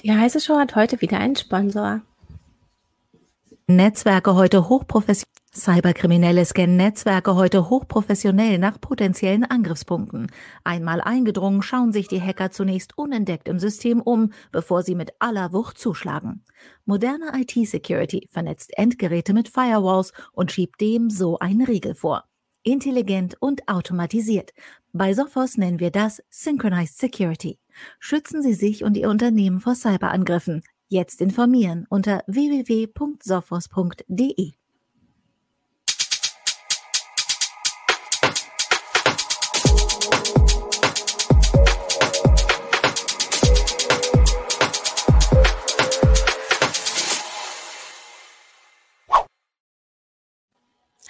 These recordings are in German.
Die Heiße Show hat heute wieder einen Sponsor. Netzwerke heute hochprofessionell. Cyberkriminelle scannen Netzwerke heute hochprofessionell nach potenziellen Angriffspunkten. Einmal eingedrungen, schauen sich die Hacker zunächst unentdeckt im System um, bevor sie mit aller Wucht zuschlagen. Moderne IT-Security vernetzt Endgeräte mit Firewalls und schiebt dem so einen Riegel vor. Intelligent und automatisiert. Bei Sophos nennen wir das Synchronized Security. Schützen Sie sich und Ihr Unternehmen vor Cyberangriffen. Jetzt informieren unter www.sophos.de.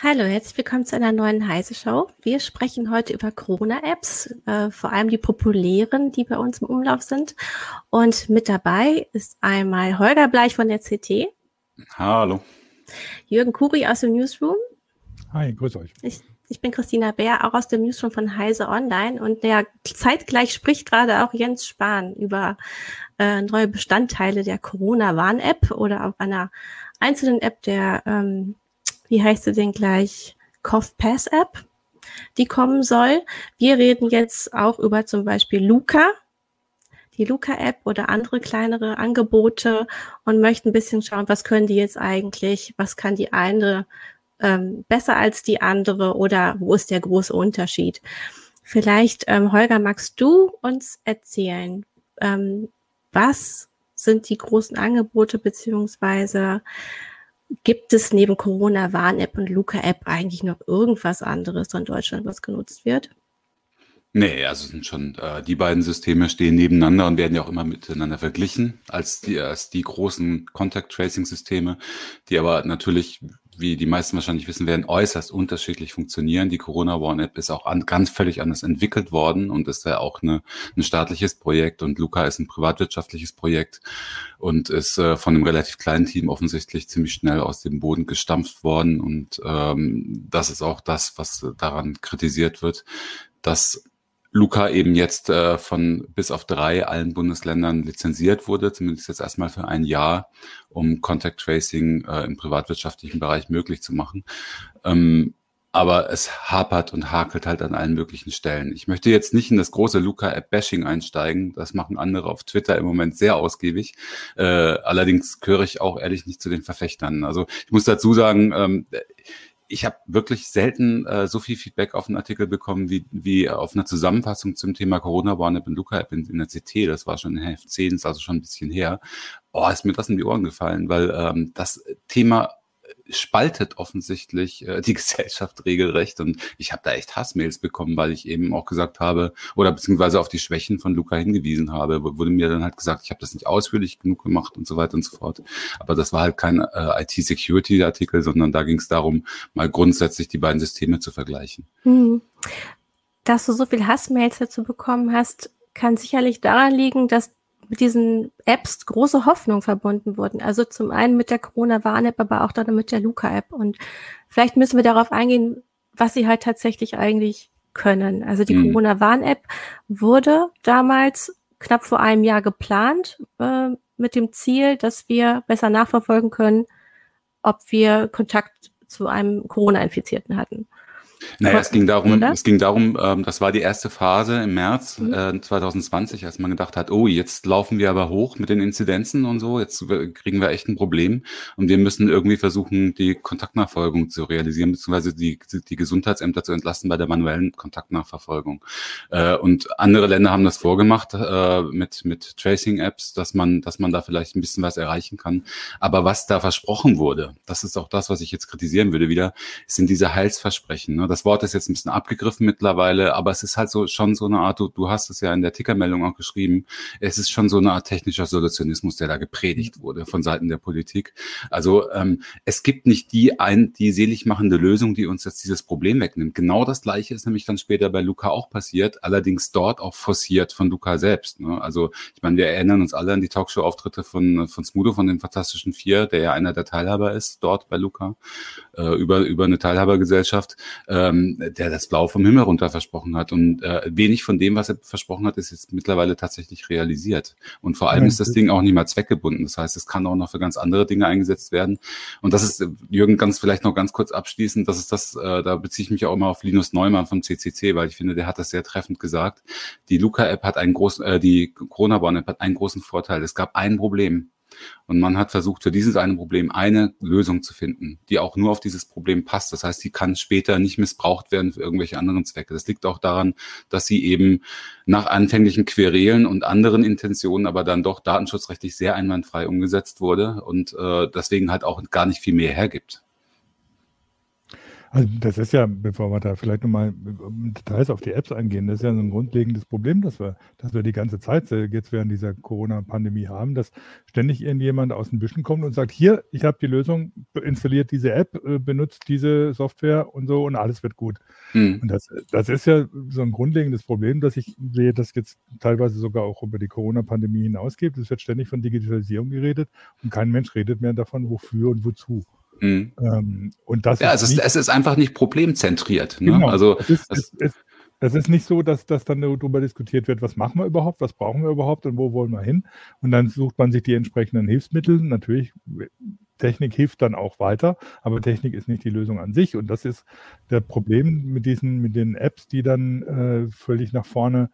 Hallo, herzlich willkommen zu einer neuen Heise Show. Wir sprechen heute über Corona-Apps, äh, vor allem die populären, die bei uns im Umlauf sind. Und mit dabei ist einmal Holger Bleich von der CT. Hallo. Jürgen Kuri aus dem Newsroom. Hi, grüß euch. Ich, ich bin Christina Bär, auch aus dem Newsroom von Heise Online. Und ja, zeitgleich spricht gerade auch Jens Spahn über äh, neue Bestandteile der Corona-Warn-App oder auch einer einzelnen App der ähm, wie heißt sie denn gleich? Cough Pass App, die kommen soll. Wir reden jetzt auch über zum Beispiel Luca, die Luca-App oder andere kleinere Angebote und möchten ein bisschen schauen, was können die jetzt eigentlich, was kann die eine ähm, besser als die andere oder wo ist der große Unterschied. Vielleicht, ähm, Holger, magst du uns erzählen, ähm, was sind die großen Angebote beziehungsweise Gibt es neben Corona Warn-App und Luca-App eigentlich noch irgendwas anderes in Deutschland, was genutzt wird? Nee, also sind schon äh, die beiden Systeme stehen nebeneinander und werden ja auch immer miteinander verglichen als die, als die großen Contact Tracing Systeme, die aber natürlich, wie die meisten wahrscheinlich wissen werden, äußerst unterschiedlich funktionieren. Die Corona Warn App ist auch an, ganz völlig anders entwickelt worden und ist ja auch eine, ein staatliches Projekt und Luca ist ein privatwirtschaftliches Projekt und ist äh, von einem relativ kleinen Team offensichtlich ziemlich schnell aus dem Boden gestampft worden und ähm, das ist auch das, was daran kritisiert wird, dass Luca eben jetzt äh, von bis auf drei allen Bundesländern lizenziert wurde, zumindest jetzt erstmal für ein Jahr, um Contact Tracing äh, im privatwirtschaftlichen Bereich möglich zu machen. Ähm, aber es hapert und hakelt halt an allen möglichen Stellen. Ich möchte jetzt nicht in das große Luca-App-Bashing einsteigen. Das machen andere auf Twitter im Moment sehr ausgiebig. Äh, allerdings gehöre ich auch ehrlich nicht zu den Verfechtern. Also ich muss dazu sagen, ähm, ich habe wirklich selten äh, so viel Feedback auf einen Artikel bekommen wie, wie auf eine Zusammenfassung zum Thema Corona Warn-App und Luca-App in, in, der CT. Das war schon in Heft 10, ist also schon ein bisschen her. Oh, ist mir das in die Ohren gefallen, weil ähm, das Thema spaltet offensichtlich äh, die Gesellschaft regelrecht. Und ich habe da echt Hassmails bekommen, weil ich eben auch gesagt habe, oder beziehungsweise auf die Schwächen von Luca hingewiesen habe. Wurde mir dann halt gesagt, ich habe das nicht ausführlich genug gemacht und so weiter und so fort. Aber das war halt kein äh, IT-Security-Artikel, sondern da ging es darum, mal grundsätzlich die beiden Systeme zu vergleichen. Hm. Dass du so viel Hassmails dazu bekommen hast, kann sicherlich daran liegen, dass mit diesen Apps große Hoffnung verbunden wurden. Also zum einen mit der Corona-Warn-App, aber auch dann mit der Luca-App. Und vielleicht müssen wir darauf eingehen, was sie halt tatsächlich eigentlich können. Also die mhm. Corona-Warn-App wurde damals knapp vor einem Jahr geplant äh, mit dem Ziel, dass wir besser nachverfolgen können, ob wir Kontakt zu einem Corona-Infizierten hatten. Naja, es ging darum, es ging darum, ähm, das war die erste Phase im März mhm. äh, 2020, als man gedacht hat, oh, jetzt laufen wir aber hoch mit den Inzidenzen und so, jetzt kriegen wir echt ein Problem und wir müssen irgendwie versuchen, die Kontaktnachfolgung zu realisieren, beziehungsweise die, die Gesundheitsämter zu entlasten bei der manuellen Kontaktnachverfolgung. Äh, und andere Länder haben das vorgemacht äh, mit, mit Tracing-Apps, dass man, dass man da vielleicht ein bisschen was erreichen kann. Aber was da versprochen wurde, das ist auch das, was ich jetzt kritisieren würde wieder, sind diese Heilsversprechen. Ne? Das Wort ist jetzt ein bisschen abgegriffen mittlerweile, aber es ist halt so schon so eine Art, du, du hast es ja in der Tickermeldung auch geschrieben, es ist schon so eine Art technischer Solutionismus, der da gepredigt wurde von Seiten der Politik. Also ähm, es gibt nicht die ein, die selig machende Lösung, die uns jetzt dieses Problem wegnimmt. Genau das gleiche ist nämlich dann später bei Luca auch passiert, allerdings dort auch forciert von Luca selbst. Ne? Also ich meine, wir erinnern uns alle an die Talkshow-Auftritte von, von Smudo, von den Fantastischen Vier, der ja einer der Teilhaber ist, dort bei Luca, äh, über, über eine Teilhabergesellschaft. Äh, ähm, der das Blau vom Himmel runter versprochen hat. Und äh, wenig von dem, was er versprochen hat, ist jetzt mittlerweile tatsächlich realisiert. Und vor allem ja, ist das Ding auch nicht mal zweckgebunden. Das heißt, es kann auch noch für ganz andere Dinge eingesetzt werden. Und das ist, Jürgen, ganz vielleicht noch ganz kurz abschließend, das ist das, äh, da beziehe ich mich auch immer auf Linus Neumann vom CCC, weil ich finde, der hat das sehr treffend gesagt. Die Luca-App hat einen großen, äh, die Corona-Warn-App hat einen großen Vorteil. Es gab ein Problem. Und man hat versucht, für dieses eine Problem eine Lösung zu finden, die auch nur auf dieses Problem passt. Das heißt, die kann später nicht missbraucht werden für irgendwelche anderen Zwecke. Das liegt auch daran, dass sie eben nach anfänglichen Querelen und anderen Intentionen aber dann doch datenschutzrechtlich sehr einwandfrei umgesetzt wurde und äh, deswegen halt auch gar nicht viel mehr hergibt. Also das ist ja, bevor wir da vielleicht nochmal Details auf die Apps eingehen, das ist ja so ein grundlegendes Problem, dass wir, dass wir die ganze Zeit jetzt während dieser Corona-Pandemie haben, dass ständig irgendjemand aus den Büschen kommt und sagt, hier, ich habe die Lösung, installiert diese App, äh, benutzt diese Software und so und alles wird gut. Hm. Und das, das ist ja so ein grundlegendes Problem, dass ich sehe, dass jetzt teilweise sogar auch über die Corona-Pandemie hinausgeht. Es wird ständig von Digitalisierung geredet und kein Mensch redet mehr davon, wofür und wozu. Mhm. Ähm, und das ja, ist es, ist, es ist einfach nicht problemzentriert. Ne? Genau. Also, es ist, es, es, es ist nicht so, dass, dass dann darüber diskutiert wird, was machen wir überhaupt, was brauchen wir überhaupt und wo wollen wir hin. Und dann sucht man sich die entsprechenden Hilfsmittel. Natürlich, Technik hilft dann auch weiter, aber Technik ist nicht die Lösung an sich. Und das ist der Problem mit diesen, mit den Apps, die dann äh, völlig nach vorne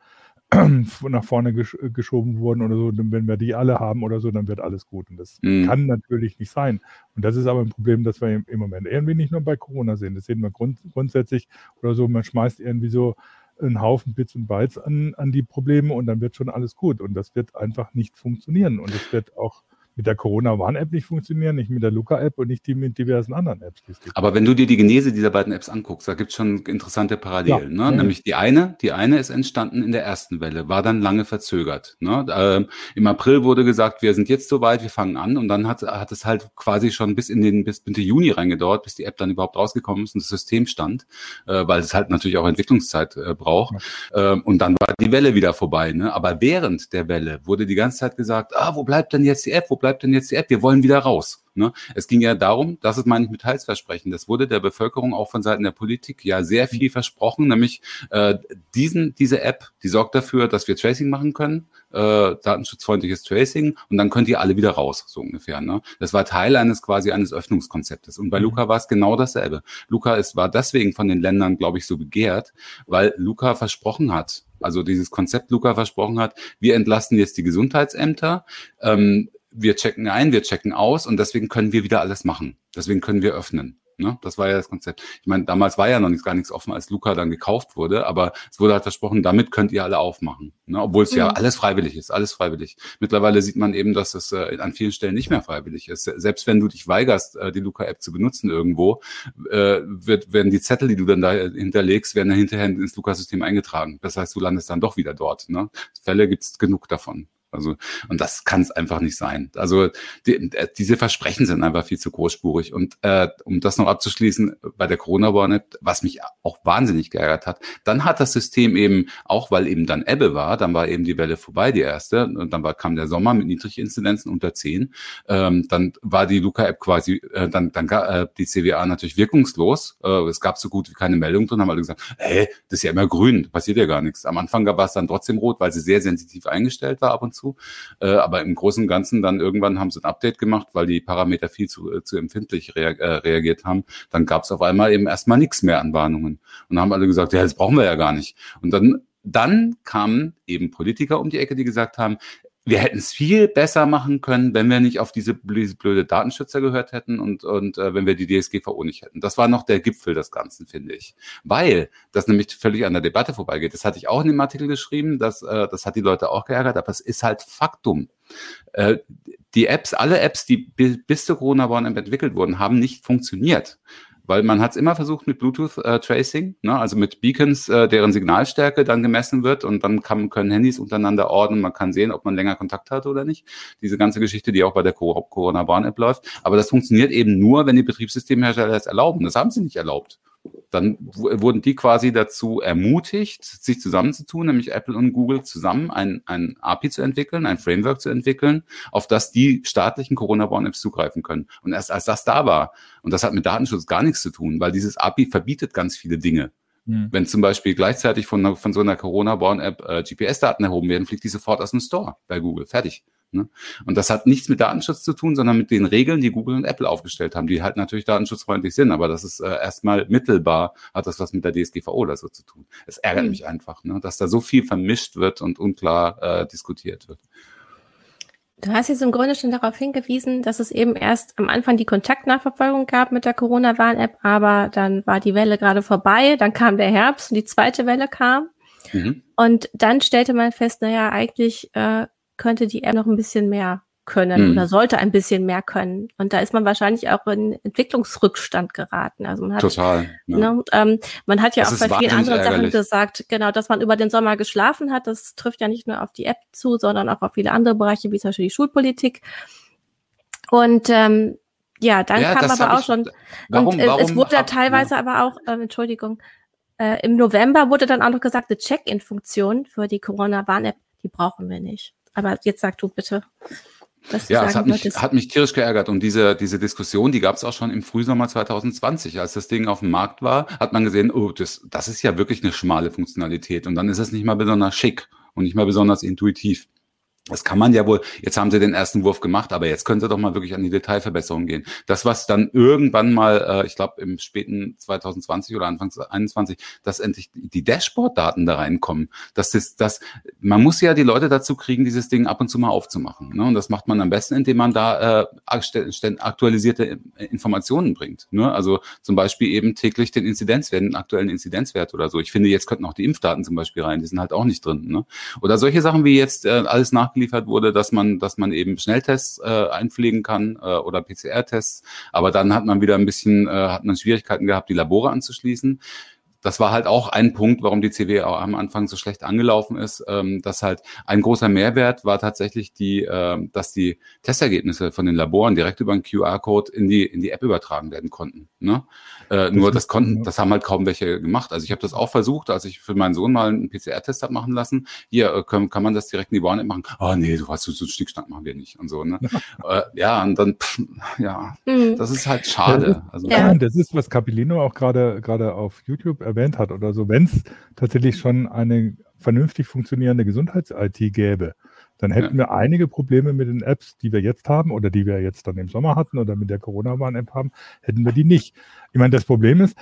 nach vorne gesch geschoben wurden oder so, wenn wir die alle haben oder so, dann wird alles gut. Und das mhm. kann natürlich nicht sein. Und das ist aber ein Problem, das wir im Moment irgendwie nicht nur bei Corona sehen. Das sehen wir grund grundsätzlich oder so, man schmeißt irgendwie so einen Haufen Bits und Bytes an, an die Probleme und dann wird schon alles gut. Und das wird einfach nicht funktionieren. Und es wird auch mit der Corona-Warn-App nicht funktionieren, nicht mit der Luca-App und nicht die mit diversen anderen Apps. Aber wenn du dir die Genese dieser beiden Apps anguckst, da gibt es schon interessante Parallelen. Ja. Ne? Ja. Nämlich die eine, die eine ist entstanden in der ersten Welle, war dann lange verzögert. Ne? Ähm, Im April wurde gesagt, wir sind jetzt soweit, wir fangen an und dann hat, hat es halt quasi schon bis in den bis Mitte Juni reingedauert, bis die App dann überhaupt rausgekommen ist und das System stand, äh, weil es halt natürlich auch Entwicklungszeit äh, braucht. Ja. Ähm, und dann war die Welle wieder vorbei. Ne? Aber während der Welle wurde die ganze Zeit gesagt, ah, wo bleibt denn jetzt die App? Wo bleibt denn jetzt die App? Wir wollen wieder raus. Ne? Es ging ja darum, das ist meine ich mit Heilsversprechen, das wurde der Bevölkerung auch von Seiten der Politik ja sehr viel versprochen, nämlich äh, diesen, diese App, die sorgt dafür, dass wir Tracing machen können, äh, datenschutzfreundliches Tracing und dann könnt ihr alle wieder raus, so ungefähr. Ne? Das war Teil eines quasi eines Öffnungskonzeptes. Und bei mhm. Luca war es genau dasselbe. Luca ist, war deswegen von den Ländern, glaube ich, so begehrt, weil Luca versprochen hat, also dieses Konzept Luca versprochen hat, wir entlasten jetzt die Gesundheitsämter, ähm, wir checken ein, wir checken aus und deswegen können wir wieder alles machen. Deswegen können wir öffnen. Ne? Das war ja das Konzept. Ich meine, damals war ja noch nichts, gar nichts offen, als Luca dann gekauft wurde, aber es wurde halt versprochen, damit könnt ihr alle aufmachen. Ne? Obwohl es mhm. ja alles freiwillig ist, alles freiwillig. Mittlerweile sieht man eben, dass es äh, an vielen Stellen nicht mehr freiwillig ist. Selbst wenn du dich weigerst, äh, die Luca-App zu benutzen irgendwo, äh, wird, werden die Zettel, die du dann da hinterlegst, werden dann hinterher ins Luca-System eingetragen. Das heißt, du landest dann doch wieder dort. Ne? Fälle gibt's genug davon. Also, und das kann es einfach nicht sein. Also, die, äh, diese Versprechen sind einfach viel zu großspurig. Und äh, um das noch abzuschließen, bei der Corona-Warn-App, was mich auch wahnsinnig geärgert hat, dann hat das System eben, auch weil eben dann Ebbe war, dann war eben die Welle vorbei, die erste, und dann war, kam der Sommer mit Niedriginzidenzen unter 10, ähm, dann war die Luca-App quasi, äh, dann, dann äh, die CWA natürlich wirkungslos. Äh, es gab so gut wie keine Meldung drin, haben alle gesagt, hey, das ist ja immer grün, passiert ja gar nichts. Am Anfang war es dann trotzdem rot, weil sie sehr sensitiv eingestellt war ab und zu dazu. Äh, aber im Großen und Ganzen dann irgendwann haben sie ein Update gemacht, weil die Parameter viel zu, äh, zu empfindlich rea äh, reagiert haben. Dann gab es auf einmal eben erstmal nichts mehr an Warnungen. Und haben alle gesagt, ja, das brauchen wir ja gar nicht. Und dann dann kamen eben Politiker um die Ecke, die gesagt haben, wir hätten es viel besser machen können, wenn wir nicht auf diese blöde Datenschützer gehört hätten und, und äh, wenn wir die DSGVO nicht hätten. Das war noch der Gipfel des Ganzen, finde ich. Weil das nämlich völlig an der Debatte vorbeigeht. Das hatte ich auch in dem Artikel geschrieben, dass, äh, das hat die Leute auch geärgert, aber es ist halt Faktum. Äh, die Apps, alle Apps, die bis zur Corona-Warn entwickelt wurden, haben nicht funktioniert weil man hat es immer versucht mit Bluetooth-Tracing, äh, ne? also mit Beacons, äh, deren Signalstärke dann gemessen wird und dann kann, können Handys untereinander ordnen, man kann sehen, ob man länger Kontakt hat oder nicht. Diese ganze Geschichte, die auch bei der Corona-Warn-App läuft. Aber das funktioniert eben nur, wenn die Betriebssystemhersteller das erlauben. Das haben sie nicht erlaubt. Dann wurden die quasi dazu ermutigt, sich zusammenzutun, nämlich Apple und Google zusammen ein, ein API zu entwickeln, ein Framework zu entwickeln, auf das die staatlichen Corona-Warn-Apps zugreifen können. Und erst als das da war, und das hat mit Datenschutz gar nichts zu tun, weil dieses API verbietet ganz viele Dinge. Mhm. Wenn zum Beispiel gleichzeitig von, von so einer Corona-Born-App äh, GPS-Daten erhoben werden, fliegt die sofort aus dem Store bei Google. Fertig. Ne? Und das hat nichts mit Datenschutz zu tun, sondern mit den Regeln, die Google und Apple aufgestellt haben, die halt natürlich datenschutzfreundlich sind, aber das ist äh, erstmal mittelbar, hat das was mit der DSGVO oder so zu tun. Es ärgert mhm. mich einfach, ne? dass da so viel vermischt wird und unklar äh, diskutiert wird. Du hast jetzt im Grunde schon darauf hingewiesen, dass es eben erst am Anfang die Kontaktnachverfolgung gab mit der Corona-Warn-App, aber dann war die Welle gerade vorbei, dann kam der Herbst und die zweite Welle kam. Mhm. Und dann stellte man fest, naja, eigentlich äh, könnte die App noch ein bisschen mehr können mhm. oder sollte ein bisschen mehr können. Und da ist man wahrscheinlich auch in Entwicklungsrückstand geraten. Also man hat, Total. Ja. Ne, ähm, man hat ja das auch bei vielen anderen ärgerlich. Sachen gesagt, genau, dass man über den Sommer geschlafen hat. Das trifft ja nicht nur auf die App zu, sondern auch auf viele andere Bereiche, wie zum Beispiel die Schulpolitik. Und ähm, ja, dann ja, kam aber auch schon. Warum, und äh, warum, es wurde ab, teilweise ja. aber auch, äh, Entschuldigung, äh, im November wurde dann auch noch gesagt, eine Check-in-Funktion für die Corona-Warn-App, die brauchen wir nicht. Aber jetzt sag du bitte. Was ja, es hat mich, hat mich tierisch geärgert. Und diese, diese Diskussion, die gab es auch schon im Frühsommer 2020. Als das Ding auf dem Markt war, hat man gesehen, oh, das, das ist ja wirklich eine schmale Funktionalität. Und dann ist es nicht mal besonders schick und nicht mal besonders intuitiv. Das kann man ja wohl, jetzt haben sie den ersten Wurf gemacht, aber jetzt könnte doch mal wirklich an die Detailverbesserung gehen. Das, was dann irgendwann mal, äh, ich glaube im späten 2020 oder Anfang 2021, dass endlich die Dashboard-Daten da reinkommen. Das ist, das, man muss ja die Leute dazu kriegen, dieses Ding ab und zu mal aufzumachen. Ne? Und das macht man am besten, indem man da äh, aktualisierte Informationen bringt. Ne? Also zum Beispiel eben täglich den Inzidenzwert, den aktuellen Inzidenzwert oder so. Ich finde, jetzt könnten auch die Impfdaten zum Beispiel rein, die sind halt auch nicht drin. Ne? Oder solche Sachen wie jetzt äh, alles nach nachgeliefert wurde, dass man, dass man eben Schnelltests äh, einpflegen kann äh, oder PCR-Tests. Aber dann hat man wieder ein bisschen, äh, hat man Schwierigkeiten gehabt, die Labore anzuschließen das war halt auch ein Punkt, warum die CW auch am Anfang so schlecht angelaufen ist, ähm, dass halt ein großer Mehrwert war tatsächlich die, äh, dass die Testergebnisse von den Laboren direkt über einen QR-Code in die in die App übertragen werden konnten. Ne? Äh, nur das konnten, das haben halt kaum welche gemacht. Also ich habe das auch versucht, als ich für meinen Sohn mal einen PCR-Test habe machen lassen. Hier äh, kann, kann man das direkt in die Warn-App machen. Oh nee, du hast so, so Stickstand machen wir nicht und so. Ne? äh, ja und dann pff, ja, mhm. das ist halt schade. Also, ja. Das ist was Capilino auch gerade gerade auf YouTube erwähnt hat oder so, wenn es tatsächlich schon eine vernünftig funktionierende Gesundheits-IT gäbe, dann hätten ja. wir einige Probleme mit den Apps, die wir jetzt haben oder die wir jetzt dann im Sommer hatten oder mit der Corona-Warn-App haben, hätten wir die nicht. Ich meine, das Problem ist,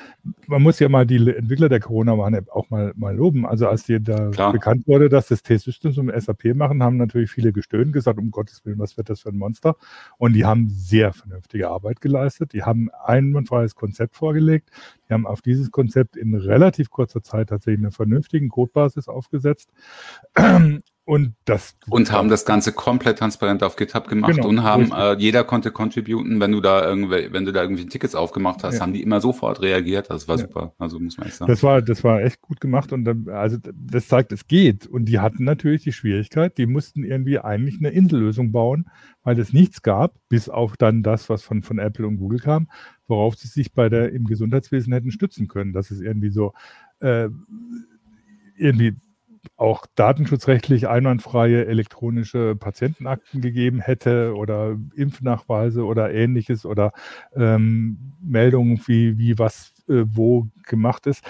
man muss ja mal die Entwickler der Corona-Warn-App auch mal, mal loben. Also als dir da Klar. bekannt wurde, dass das T-Systems und SAP machen, haben natürlich viele gestöhnt, gesagt, um Gottes Willen, was wird das für ein Monster? Und die haben sehr vernünftige Arbeit geleistet. Die haben ein einwandfreies Konzept vorgelegt. Die haben auf dieses Konzept in relativ kurzer Zeit tatsächlich eine vernünftige Codebasis aufgesetzt. Und, das und haben das Ganze komplett transparent auf GitHub gemacht genau, und haben, äh, jeder konnte contributen, wenn du da irgendwie, wenn du da irgendwie Tickets aufgemacht hast, ja. haben die immer sofort reagiert. Das war ja. super. Also muss man echt sagen. Das war, das war echt gut gemacht und dann, also das zeigt, es geht. Und die hatten natürlich die Schwierigkeit, die mussten irgendwie eigentlich eine Insellösung bauen, weil es nichts gab, bis auf dann das, was von, von Apple und Google kam, worauf sie sich bei der im Gesundheitswesen hätten stützen können. Das ist irgendwie so äh, irgendwie auch datenschutzrechtlich einwandfreie elektronische Patientenakten gegeben hätte oder Impfnachweise oder ähnliches oder ähm, Meldungen, wie, wie was äh, wo gemacht ist.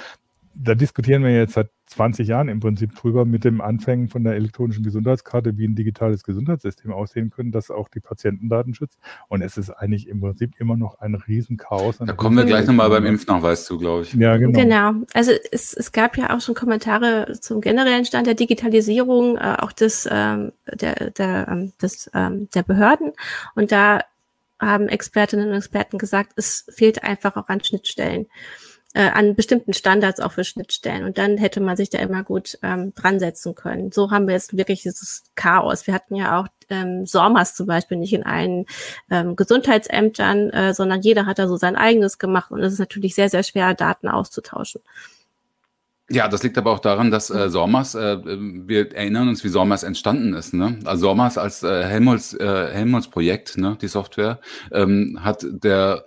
Da diskutieren wir jetzt seit 20 Jahren im Prinzip drüber mit dem Anfängen von der elektronischen Gesundheitskarte, wie ein digitales Gesundheitssystem aussehen könnte, das auch die Patientendaten schützt. Und es ist eigentlich im Prinzip immer noch ein Riesenchaos. Da kommen wir gleich nochmal beim Impfnachweis zu, glaube ich. Ja, genau. Genau. Also es, es gab ja auch schon Kommentare zum generellen Stand der Digitalisierung, äh, auch des, ähm, der, der, ähm, des, ähm, der Behörden. Und da haben Expertinnen und Experten gesagt, es fehlt einfach auch an Schnittstellen äh, an bestimmten Standards auch für Schnittstellen. Und dann hätte man sich da immer gut ähm, dran setzen können. So haben wir jetzt wirklich dieses Chaos. Wir hatten ja auch ähm, SORMAS zum Beispiel nicht in allen ähm, Gesundheitsämtern, äh, sondern jeder hat da so sein eigenes gemacht. Und es ist natürlich sehr, sehr schwer, Daten auszutauschen. Ja, das liegt aber auch daran, dass äh, SORMAS, äh, wir erinnern uns, wie SORMAS entstanden ist. Ne? Also SORMAS als äh, Helmholtz, äh, Helmholtz Projekt, ne, die Software, ähm, hat der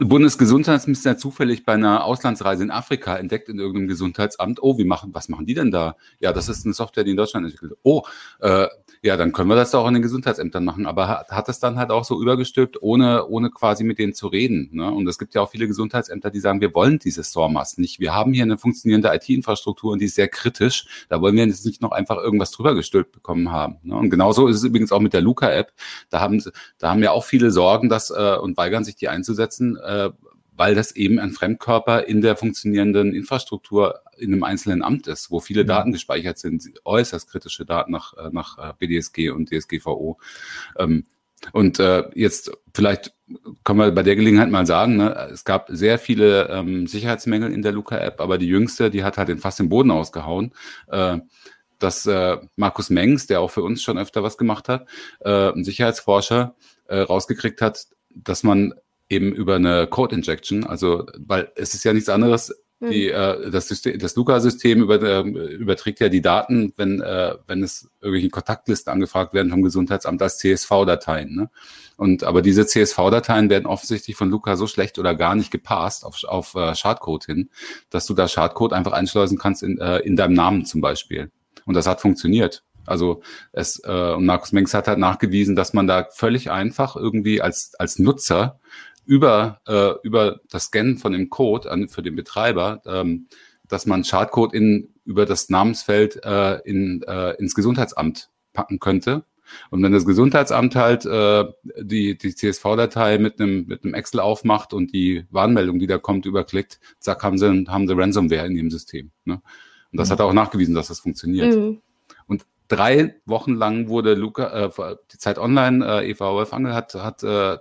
Bundesgesundheitsminister zufällig bei einer Auslandsreise in Afrika entdeckt in irgendeinem Gesundheitsamt, oh, wie machen, was machen die denn da? Ja, das ist eine Software, die in Deutschland entwickelt. Oh, äh, ja, dann können wir das auch in den Gesundheitsämtern machen. Aber hat, hat es dann halt auch so übergestülpt, ohne, ohne quasi mit denen zu reden. Ne? Und es gibt ja auch viele Gesundheitsämter, die sagen, wir wollen dieses SORMAS nicht. Wir haben hier eine funktionierende IT-Infrastruktur und die ist sehr kritisch. Da wollen wir jetzt nicht noch einfach irgendwas drüber gestülpt bekommen haben. Ne? Und genauso ist es übrigens auch mit der Luca-App. Da haben, da haben ja auch viele Sorgen dass, äh, und weigern sich, die einzusetzen, äh, weil das eben ein Fremdkörper in der funktionierenden Infrastruktur in einem einzelnen Amt ist, wo viele Daten gespeichert sind, äußerst kritische Daten nach, äh, nach äh, BDSG und DSGVO. Ähm, und äh, jetzt vielleicht können wir bei der Gelegenheit mal sagen, ne, es gab sehr viele ähm, Sicherheitsmängel in der Luca-App, aber die jüngste, die hat halt den fast den Boden ausgehauen. Äh, dass äh, Markus Mengs, der auch für uns schon öfter was gemacht hat, äh, ein Sicherheitsforscher, rausgekriegt hat, dass man eben über eine Code Injection, also weil es ist ja nichts anderes, die, hm. äh, das, System, das Luca-System über, äh, überträgt ja die Daten, wenn, äh, wenn es irgendwelche Kontaktlisten angefragt werden vom Gesundheitsamt als CSV-Dateien. Ne? Und aber diese CSV-Dateien werden offensichtlich von Luca so schlecht oder gar nicht gepasst auf, auf äh, Schadcode hin, dass du da Schadcode einfach einschleusen kannst in, äh, in deinem Namen zum Beispiel. Und das hat funktioniert. Also es äh, und Markus Mengs hat halt nachgewiesen, dass man da völlig einfach irgendwie als als Nutzer über, äh, über das Scannen von dem Code an, für den Betreiber, ähm, dass man Schadcode in, über das Namensfeld äh, in, äh, ins Gesundheitsamt packen könnte. Und wenn das Gesundheitsamt halt äh, die, die CSV-Datei mit einem mit einem Excel aufmacht und die Warnmeldung, die da kommt, überklickt, zack, haben sie, haben sie Ransomware in ihrem System. Ne? Und das mhm. hat er auch nachgewiesen, dass das funktioniert. Mhm. Und drei Wochen lang wurde Luca, äh, die Zeit Online, äh, Eva Wolfangel hat, hat äh,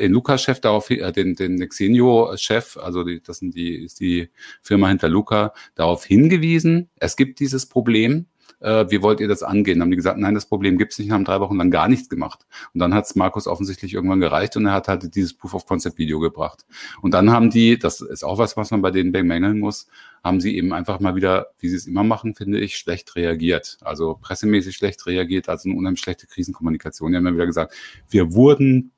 den Luca-Chef darauf, äh, den, den Nexenio-Chef, also die, das sind die, ist die Firma hinter Luca, darauf hingewiesen, es gibt dieses Problem, äh, wie wollt ihr das angehen? Dann haben die gesagt, nein, das Problem gibt es nicht, und haben drei Wochen lang gar nichts gemacht. Und dann hat es Markus offensichtlich irgendwann gereicht und er hat halt dieses Proof of Concept Video gebracht. Und dann haben die, das ist auch was, was man bei denen bemängeln muss, haben sie eben einfach mal wieder, wie sie es immer machen, finde ich, schlecht reagiert. Also pressemäßig schlecht reagiert, also eine unheimlich schlechte Krisenkommunikation. Die haben dann wieder gesagt, wir wurden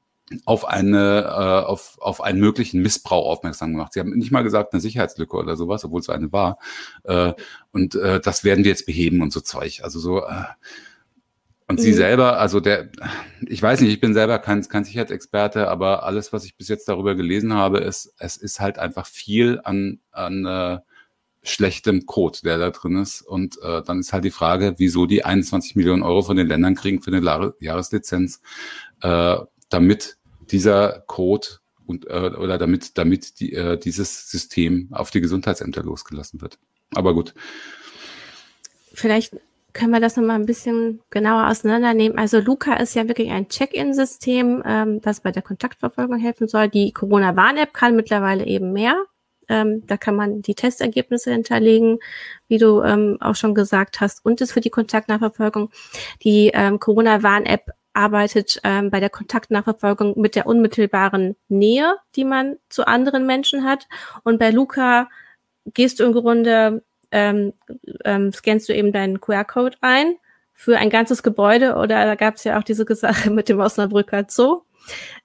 auf eine äh, auf, auf einen möglichen Missbrauch aufmerksam gemacht. Sie haben nicht mal gesagt eine Sicherheitslücke oder sowas, obwohl es eine war. Äh, und äh, das werden wir jetzt beheben und so Zeug. Also so äh, und mhm. sie selber, also der, ich weiß nicht, ich bin selber kein, kein Sicherheitsexperte, aber alles, was ich bis jetzt darüber gelesen habe, ist, es ist halt einfach viel an, an äh, schlechtem Code, der da drin ist. Und äh, dann ist halt die Frage, wieso die 21 Millionen Euro von den Ländern kriegen für eine Jahreslizenz, äh, damit dieser Code und äh, oder damit damit die, äh, dieses System auf die Gesundheitsämter losgelassen wird. Aber gut. Vielleicht können wir das nochmal ein bisschen genauer auseinandernehmen. Also Luca ist ja wirklich ein Check-in-System, ähm, das bei der Kontaktverfolgung helfen soll. Die Corona-Warn-App kann mittlerweile eben mehr. Ähm, da kann man die Testergebnisse hinterlegen, wie du ähm, auch schon gesagt hast, und ist für die Kontaktnachverfolgung. Die ähm, Corona-Warn-App arbeitet ähm, bei der Kontaktnachverfolgung mit der unmittelbaren Nähe, die man zu anderen Menschen hat. Und bei Luca gehst du im Grunde, ähm, ähm, scannst du eben deinen QR-Code ein für ein ganzes Gebäude oder da gab es ja auch diese Sache mit dem Osnabrücker Zoo.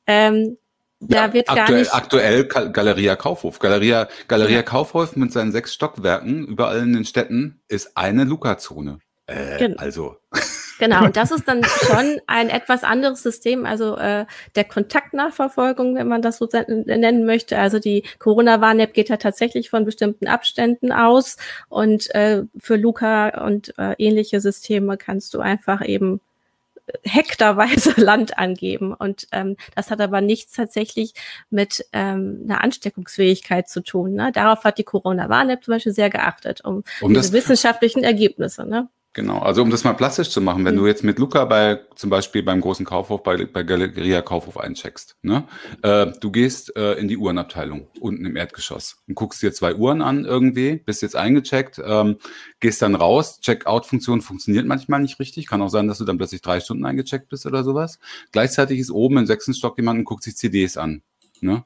Ähm, da ja, wird aktuell, gar nicht aktuell Galeria Kaufhof. Galeria, Galeria ja. Kaufhof mit seinen sechs Stockwerken überall in den Städten ist eine Luca-Zone. Äh, genau. Also. Genau, und das ist dann schon ein etwas anderes System, also äh, der Kontaktnachverfolgung, wenn man das so nennen möchte. Also die Corona-Warn-App geht ja tatsächlich von bestimmten Abständen aus und äh, für Luca und äh, ähnliche Systeme kannst du einfach eben hektarweise Land angeben. Und ähm, das hat aber nichts tatsächlich mit ähm, einer Ansteckungsfähigkeit zu tun. Ne? Darauf hat die Corona-Warn-App zum Beispiel sehr geachtet, um, um diese wissenschaftlichen Ergebnisse. Ne? Genau, also um das mal plastisch zu machen, wenn mhm. du jetzt mit Luca bei zum Beispiel beim großen Kaufhof, bei, bei Galeria Kaufhof eincheckst, ne? Äh, du gehst äh, in die Uhrenabteilung unten im Erdgeschoss und guckst dir zwei Uhren an irgendwie, bist jetzt eingecheckt, ähm, gehst dann raus, Checkout-Funktion funktioniert manchmal nicht richtig, kann auch sein, dass du dann plötzlich drei Stunden eingecheckt bist oder sowas. Gleichzeitig ist oben im sechsten Stock jemand und guckt sich CDs an. Ne?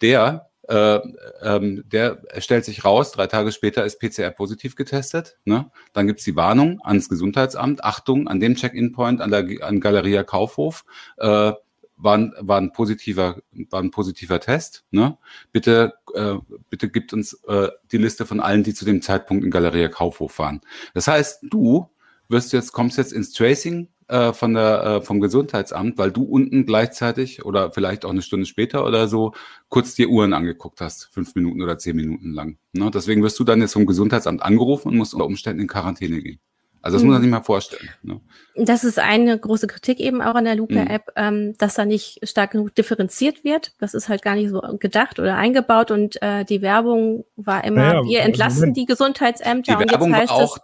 Der äh, ähm, der stellt sich raus, drei Tage später ist PCR positiv getestet. Ne? Dann gibt's die Warnung ans Gesundheitsamt, Achtung, an dem Check-in-Point an der an Galeria Kaufhof äh, war ein, war ein positiver, war ein positiver Test. Ne? Bitte, äh, bitte gibt uns äh, die Liste von allen, die zu dem Zeitpunkt in Galeria Kaufhof waren. Das heißt, du wirst jetzt, kommst jetzt ins Tracing äh, von der, äh, vom Gesundheitsamt, weil du unten gleichzeitig oder vielleicht auch eine Stunde später oder so kurz dir Uhren angeguckt hast, fünf Minuten oder zehn Minuten lang. Ne? Deswegen wirst du dann jetzt vom Gesundheitsamt angerufen und musst unter Umständen in Quarantäne gehen. Also das mhm. muss man sich mal vorstellen. Ne? Das ist eine große Kritik eben auch an der Luca-App, mhm. ähm, dass da nicht stark genug differenziert wird. Das ist halt gar nicht so gedacht oder eingebaut und äh, die Werbung war immer, naja, wir entlassen die Gesundheitsämter die Werbung und jetzt heißt war auch,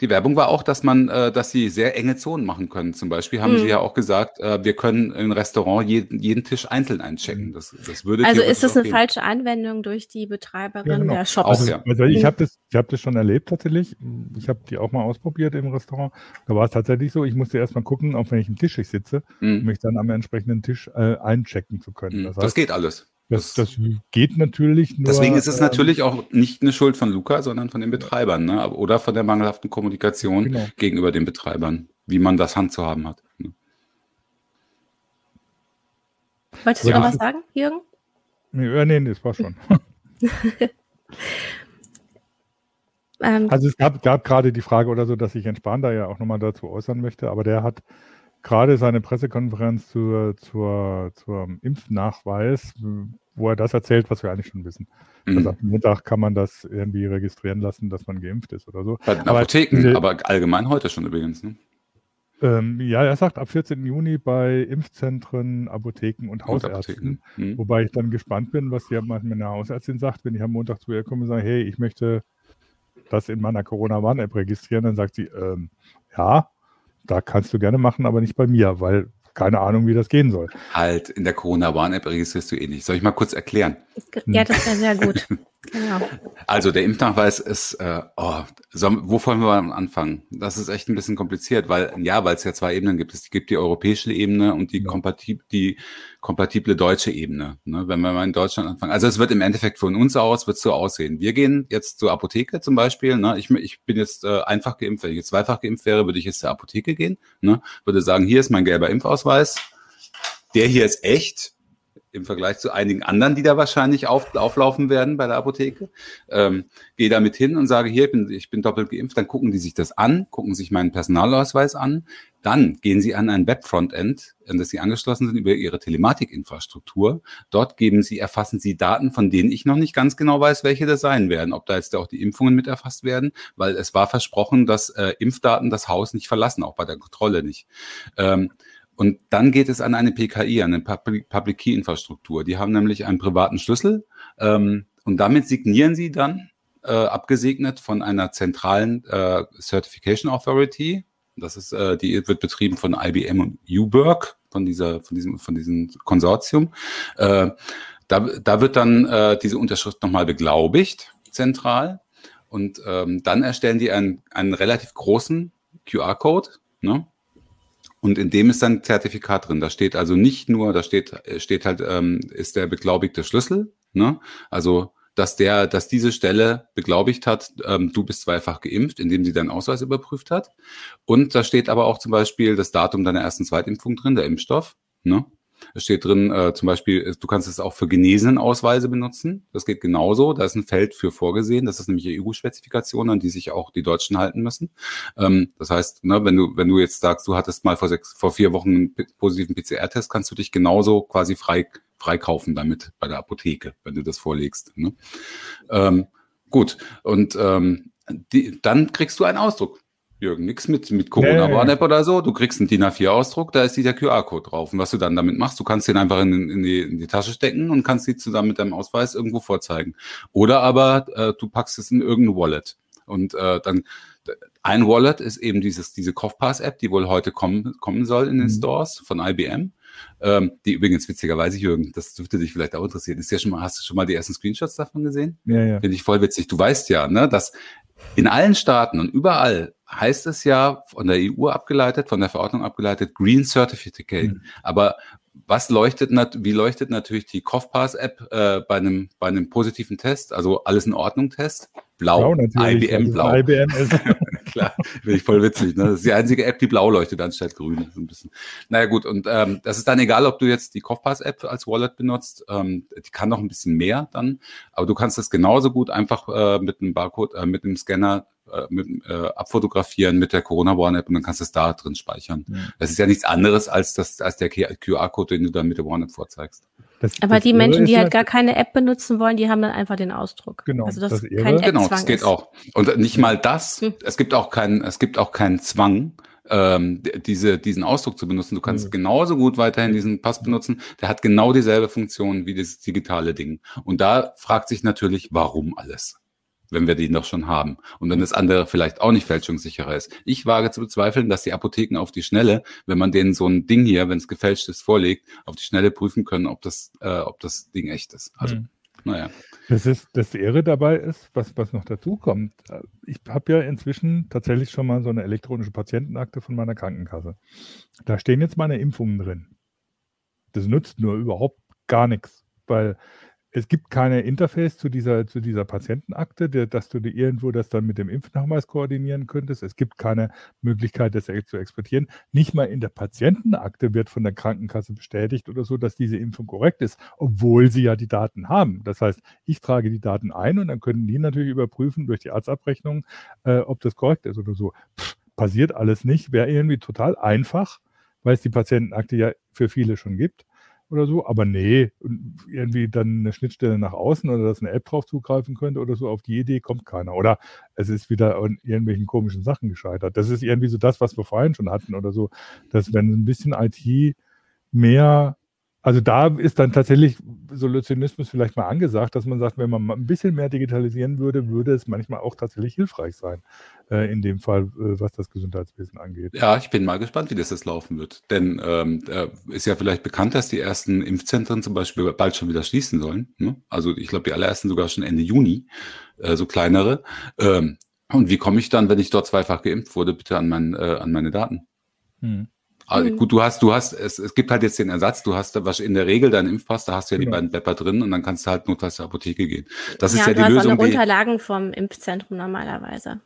die Werbung war auch, dass man, äh, dass sie sehr enge Zonen machen können. Zum Beispiel haben hm. sie ja auch gesagt, äh, wir können im Restaurant jeden, jeden Tisch einzeln einchecken. Das, das würde also ist das eine gehen. falsche Anwendung durch die Betreiberin ja, genau. der Shops? Also, ja. also ich habe das, ich habe das schon erlebt tatsächlich. Ich habe die auch mal ausprobiert im Restaurant. Da war es tatsächlich so, ich musste erst mal gucken, auf welchem Tisch ich sitze, hm. um mich dann am entsprechenden Tisch äh, einchecken zu können. Hm. Das, heißt, das geht alles. Das, das geht natürlich nur. Deswegen ist es ähm, natürlich auch nicht eine Schuld von Luca, sondern von den Betreibern, ne? Oder von der mangelhaften Kommunikation genau. gegenüber den Betreibern, wie man das handzuhaben hat. Ne? Wolltest du noch was sagen, Jürgen? Nee, nee, das war schon. ähm, also es gab, gab gerade die Frage oder so, dass ich Entspann da ja auch nochmal dazu äußern möchte, aber der hat gerade seine Pressekonferenz zur, zur, zur Impfnachweis, wo er das erzählt, was wir eigentlich schon wissen. Mhm. Also am Montag kann man das irgendwie registrieren lassen, dass man geimpft ist oder so. Bei den aber Apotheken, diese, aber allgemein heute schon übrigens. Ne? Ähm, ja, er sagt ab 14. Juni bei Impfzentren, Apotheken und Hausärzten. Und mhm. Wobei ich dann gespannt bin, was die meine Hausärztin sagt, wenn ich am Montag zu ihr komme und sage, hey, ich möchte das in meiner Corona-Warn-App registrieren, dann sagt sie, ähm, ja, da kannst du gerne machen, aber nicht bei mir, weil keine Ahnung, wie das gehen soll. Halt, in der Corona-Warn-App registrierst du eh nicht. Soll ich mal kurz erklären? Ja, das wäre sehr gut. Genau. Also der Impfnachweis ist, äh, oh, so, wo wollen wir anfangen? Das ist echt ein bisschen kompliziert, weil ja, weil es ja zwei Ebenen gibt. Es gibt die europäische Ebene und die, kompatib die kompatible deutsche Ebene. Ne? Wenn wir mal in Deutschland anfangen. Also es wird im Endeffekt von uns aus, wird so aussehen. Wir gehen jetzt zur Apotheke zum Beispiel. Ne? Ich, ich bin jetzt äh, einfach geimpft. Wenn ich jetzt zweifach geimpft wäre, würde ich jetzt zur Apotheke gehen. Ne? Würde sagen, hier ist mein gelber Impfausweis. Der hier ist echt im Vergleich zu einigen anderen, die da wahrscheinlich auf, auflaufen werden bei der Apotheke. Ähm, gehe damit hin und sage, hier, ich bin, ich bin doppelt geimpft. Dann gucken die sich das an, gucken sich meinen Personalausweis an. Dann gehen sie an ein Web-Frontend, an das sie angeschlossen sind über ihre Telematikinfrastruktur. Dort geben sie, erfassen sie Daten, von denen ich noch nicht ganz genau weiß, welche das sein werden. Ob da jetzt auch die Impfungen mit erfasst werden, weil es war versprochen, dass äh, Impfdaten das Haus nicht verlassen, auch bei der Kontrolle nicht. Ähm, und dann geht es an eine PKI, an eine Public Key Infrastruktur. Die haben nämlich einen privaten Schlüssel ähm, und damit signieren sie dann, äh, abgesegnet von einer zentralen äh, Certification Authority. Das ist, äh, die wird betrieben von IBM und Uberg, von dieser, von diesem, von diesem Konsortium. Äh, da, da wird dann äh, diese Unterschrift nochmal beglaubigt, zentral. Und ähm, dann erstellen die einen, einen relativ großen QR-Code, ne? Und in dem ist dann Zertifikat drin. Da steht also nicht nur, da steht, steht halt, ähm, ist der beglaubigte Schlüssel, ne? Also, dass der, dass diese Stelle beglaubigt hat, ähm, du bist zweifach geimpft, indem sie deinen Ausweis überprüft hat. Und da steht aber auch zum Beispiel das Datum deiner ersten Zweitimpfung drin, der Impfstoff, ne? Es steht drin, äh, zum Beispiel, du kannst es auch für genesenen Ausweise benutzen. Das geht genauso. Da ist ein Feld für vorgesehen. Das ist nämlich EU-Spezifikation, an die sich auch die Deutschen halten müssen. Ähm, das heißt, ne, wenn du, wenn du jetzt sagst, du hattest mal vor sechs, vor vier Wochen einen positiven PCR-Test, kannst du dich genauso quasi frei, freikaufen damit bei der Apotheke, wenn du das vorlegst. Ne? Ähm, gut. Und ähm, die, dann kriegst du einen Ausdruck. Jürgen, nichts mit, mit Corona-Warn-App oder so. Du kriegst einen DIN A4-Ausdruck, da ist dieser QR-Code drauf. Und was du dann damit machst, du kannst den einfach in, in, die, in die Tasche stecken und kannst die zusammen mit deinem Ausweis irgendwo vorzeigen. Oder aber äh, du packst es in irgendein Wallet. Und äh, dann ein Wallet ist eben dieses, diese Kopfpass-App, die wohl heute kommen, kommen soll in den mhm. Stores von IBM. Ähm, die übrigens witzigerweise, Jürgen, das dürfte dich vielleicht auch interessieren. Ist ja schon mal, hast du schon mal die ersten Screenshots davon gesehen? Ja, ja. Finde ich voll witzig. Du weißt ja, ne, dass in allen Staaten und überall heißt es ja von der EU abgeleitet, von der Verordnung abgeleitet, Green Certificate. Mhm. Aber was leuchtet, wie leuchtet natürlich die CoughPass-App äh, bei, einem, bei einem positiven Test, also alles in Ordnung Test? Blau, blau IBM also blau. IBM ist Klar, finde ich voll witzig. Ne? Das ist die einzige App, die blau leuchtet anstatt grün. So ein bisschen. Naja gut, und ähm, das ist dann egal, ob du jetzt die Kopfpass-App als Wallet benutzt. Ähm, die kann noch ein bisschen mehr dann, aber du kannst das genauso gut einfach äh, mit einem Barcode, äh, mit einem Scanner mit, äh, abfotografieren mit der Corona One App und dann kannst du es da drin speichern. Ja. Das ist ja nichts anderes als das als der QR-Code, den du dann mit der One App vorzeigst. Das, Aber das die Menschen, die halt gar keine App benutzen wollen, die haben dann einfach den Ausdruck. Genau. Also das, das kein genau, das geht ist. auch. Und nicht mal das. Hm. Es gibt auch keinen, es gibt auch keinen Zwang, ähm, diese, diesen Ausdruck zu benutzen. Du kannst mhm. genauso gut weiterhin diesen Pass benutzen. Der hat genau dieselbe Funktion wie dieses digitale Ding. Und da fragt sich natürlich, warum alles? Wenn wir den doch schon haben. Und wenn das andere vielleicht auch nicht fälschungssicherer ist. Ich wage zu bezweifeln, dass die Apotheken auf die Schnelle, wenn man denen so ein Ding hier, wenn es gefälscht ist, vorlegt, auf die Schnelle prüfen können, ob das, äh, ob das Ding echt ist. Also, mhm. naja. Das ist das Ehre dabei ist, was, was noch dazu kommt. Ich habe ja inzwischen tatsächlich schon mal so eine elektronische Patientenakte von meiner Krankenkasse. Da stehen jetzt meine Impfungen drin. Das nützt nur überhaupt gar nichts, weil es gibt keine Interface zu dieser, zu dieser Patientenakte, der, dass du dir irgendwo das dann mit dem Impfnachweis koordinieren könntest. Es gibt keine Möglichkeit, das zu exportieren. Nicht mal in der Patientenakte wird von der Krankenkasse bestätigt oder so, dass diese Impfung korrekt ist, obwohl sie ja die Daten haben. Das heißt, ich trage die Daten ein und dann können die natürlich überprüfen durch die Arztabrechnung, äh, ob das korrekt ist oder so. Pff, passiert alles nicht. Wäre irgendwie total einfach, weil es die Patientenakte ja für viele schon gibt oder so, aber nee, irgendwie dann eine Schnittstelle nach außen oder dass eine App drauf zugreifen könnte oder so, auf die Idee kommt keiner. Oder es ist wieder an irgendwelchen komischen Sachen gescheitert. Das ist irgendwie so das, was wir vorhin schon hatten oder so, dass wenn ein bisschen IT mehr also da ist dann tatsächlich Solutionismus vielleicht mal angesagt, dass man sagt, wenn man ein bisschen mehr digitalisieren würde, würde es manchmal auch tatsächlich hilfreich sein, äh, in dem Fall, äh, was das Gesundheitswesen angeht. Ja, ich bin mal gespannt, wie das jetzt laufen wird. Denn ähm, ist ja vielleicht bekannt, dass die ersten Impfzentren zum Beispiel bald schon wieder schließen sollen. Ne? Also ich glaube, die allerersten sogar schon Ende Juni, äh, so kleinere. Ähm, und wie komme ich dann, wenn ich dort zweifach geimpft wurde, bitte an, mein, äh, an meine Daten? Hm. Mhm. Gut, du hast, du hast, es, es gibt halt jetzt den Ersatz, du hast was in der Regel deinen Impfpass, da hast du ja genau. die beiden Bepper drin und dann kannst du halt notfalls zur Apotheke gehen. Das ja, ist ja die Lösung. Hast Unterlagen vom Impfzentrum normalerweise.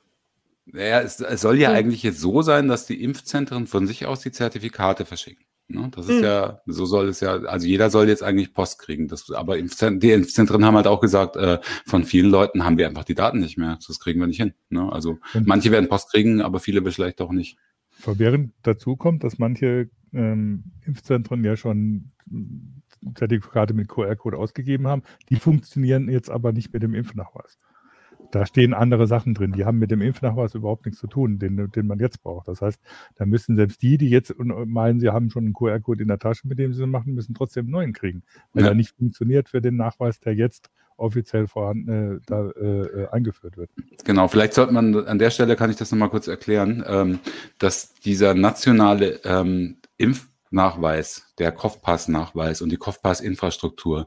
Naja, es, es soll ja mhm. eigentlich jetzt so sein, dass die Impfzentren von sich aus die Zertifikate verschicken. Ne? Das ist mhm. ja, so soll es ja, also jeder soll jetzt eigentlich Post kriegen. Das, aber Impfzentren, die Impfzentren haben halt auch gesagt, äh, von vielen Leuten haben wir einfach die Daten nicht mehr. Das kriegen wir nicht hin. Ne? Also manche werden Post kriegen, aber viele vielleicht auch nicht. Verwirrend dazu kommt, dass manche ähm, Impfzentren ja schon Zertifikate mit QR-Code ausgegeben haben. Die funktionieren jetzt aber nicht mit dem Impfnachweis. Da stehen andere Sachen drin, die haben mit dem Impfnachweis überhaupt nichts zu tun, den, den man jetzt braucht. Das heißt, da müssen selbst die, die jetzt meinen, sie haben schon einen QR-Code in der Tasche, mit dem sie machen, müssen trotzdem einen neuen kriegen, weil ja. er nicht funktioniert für den Nachweis, der jetzt offiziell vorhanden äh, da, äh, äh, eingeführt wird. Genau, vielleicht sollte man an der Stelle kann ich das nochmal kurz erklären, ähm, dass dieser nationale ähm, Impf Nachweis, der Kopfpass-Nachweis und die Kopfpass-Infrastruktur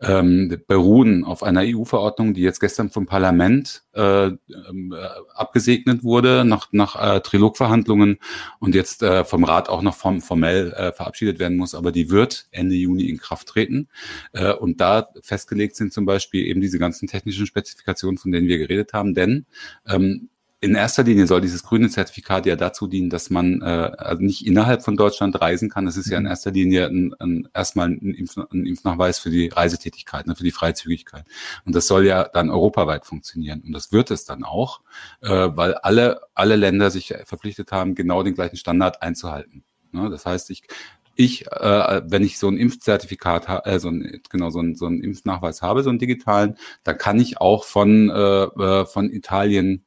ähm, beruhen auf einer EU-Verordnung, die jetzt gestern vom Parlament äh, äh, abgesegnet wurde nach, nach äh, Trilogverhandlungen und jetzt äh, vom Rat auch noch form, formell äh, verabschiedet werden muss, aber die wird Ende Juni in Kraft treten. Äh, und da festgelegt sind zum Beispiel eben diese ganzen technischen Spezifikationen, von denen wir geredet haben, denn ähm, in erster Linie soll dieses grüne Zertifikat ja dazu dienen, dass man äh, also nicht innerhalb von Deutschland reisen kann. Das ist ja in mhm. erster Linie ein, ein, erstmal ein, Impf, ein Impfnachweis für die Reisetätigkeit, ne, für die Freizügigkeit. Und das soll ja dann europaweit funktionieren. Und das wird es dann auch, äh, weil alle, alle Länder sich verpflichtet haben, genau den gleichen Standard einzuhalten. Ne, das heißt, ich, ich, äh, wenn ich so ein Impfzertifikat, äh, so ein, genau so ein, so ein Impfnachweis habe, so einen digitalen, dann kann ich auch von äh, äh von Italien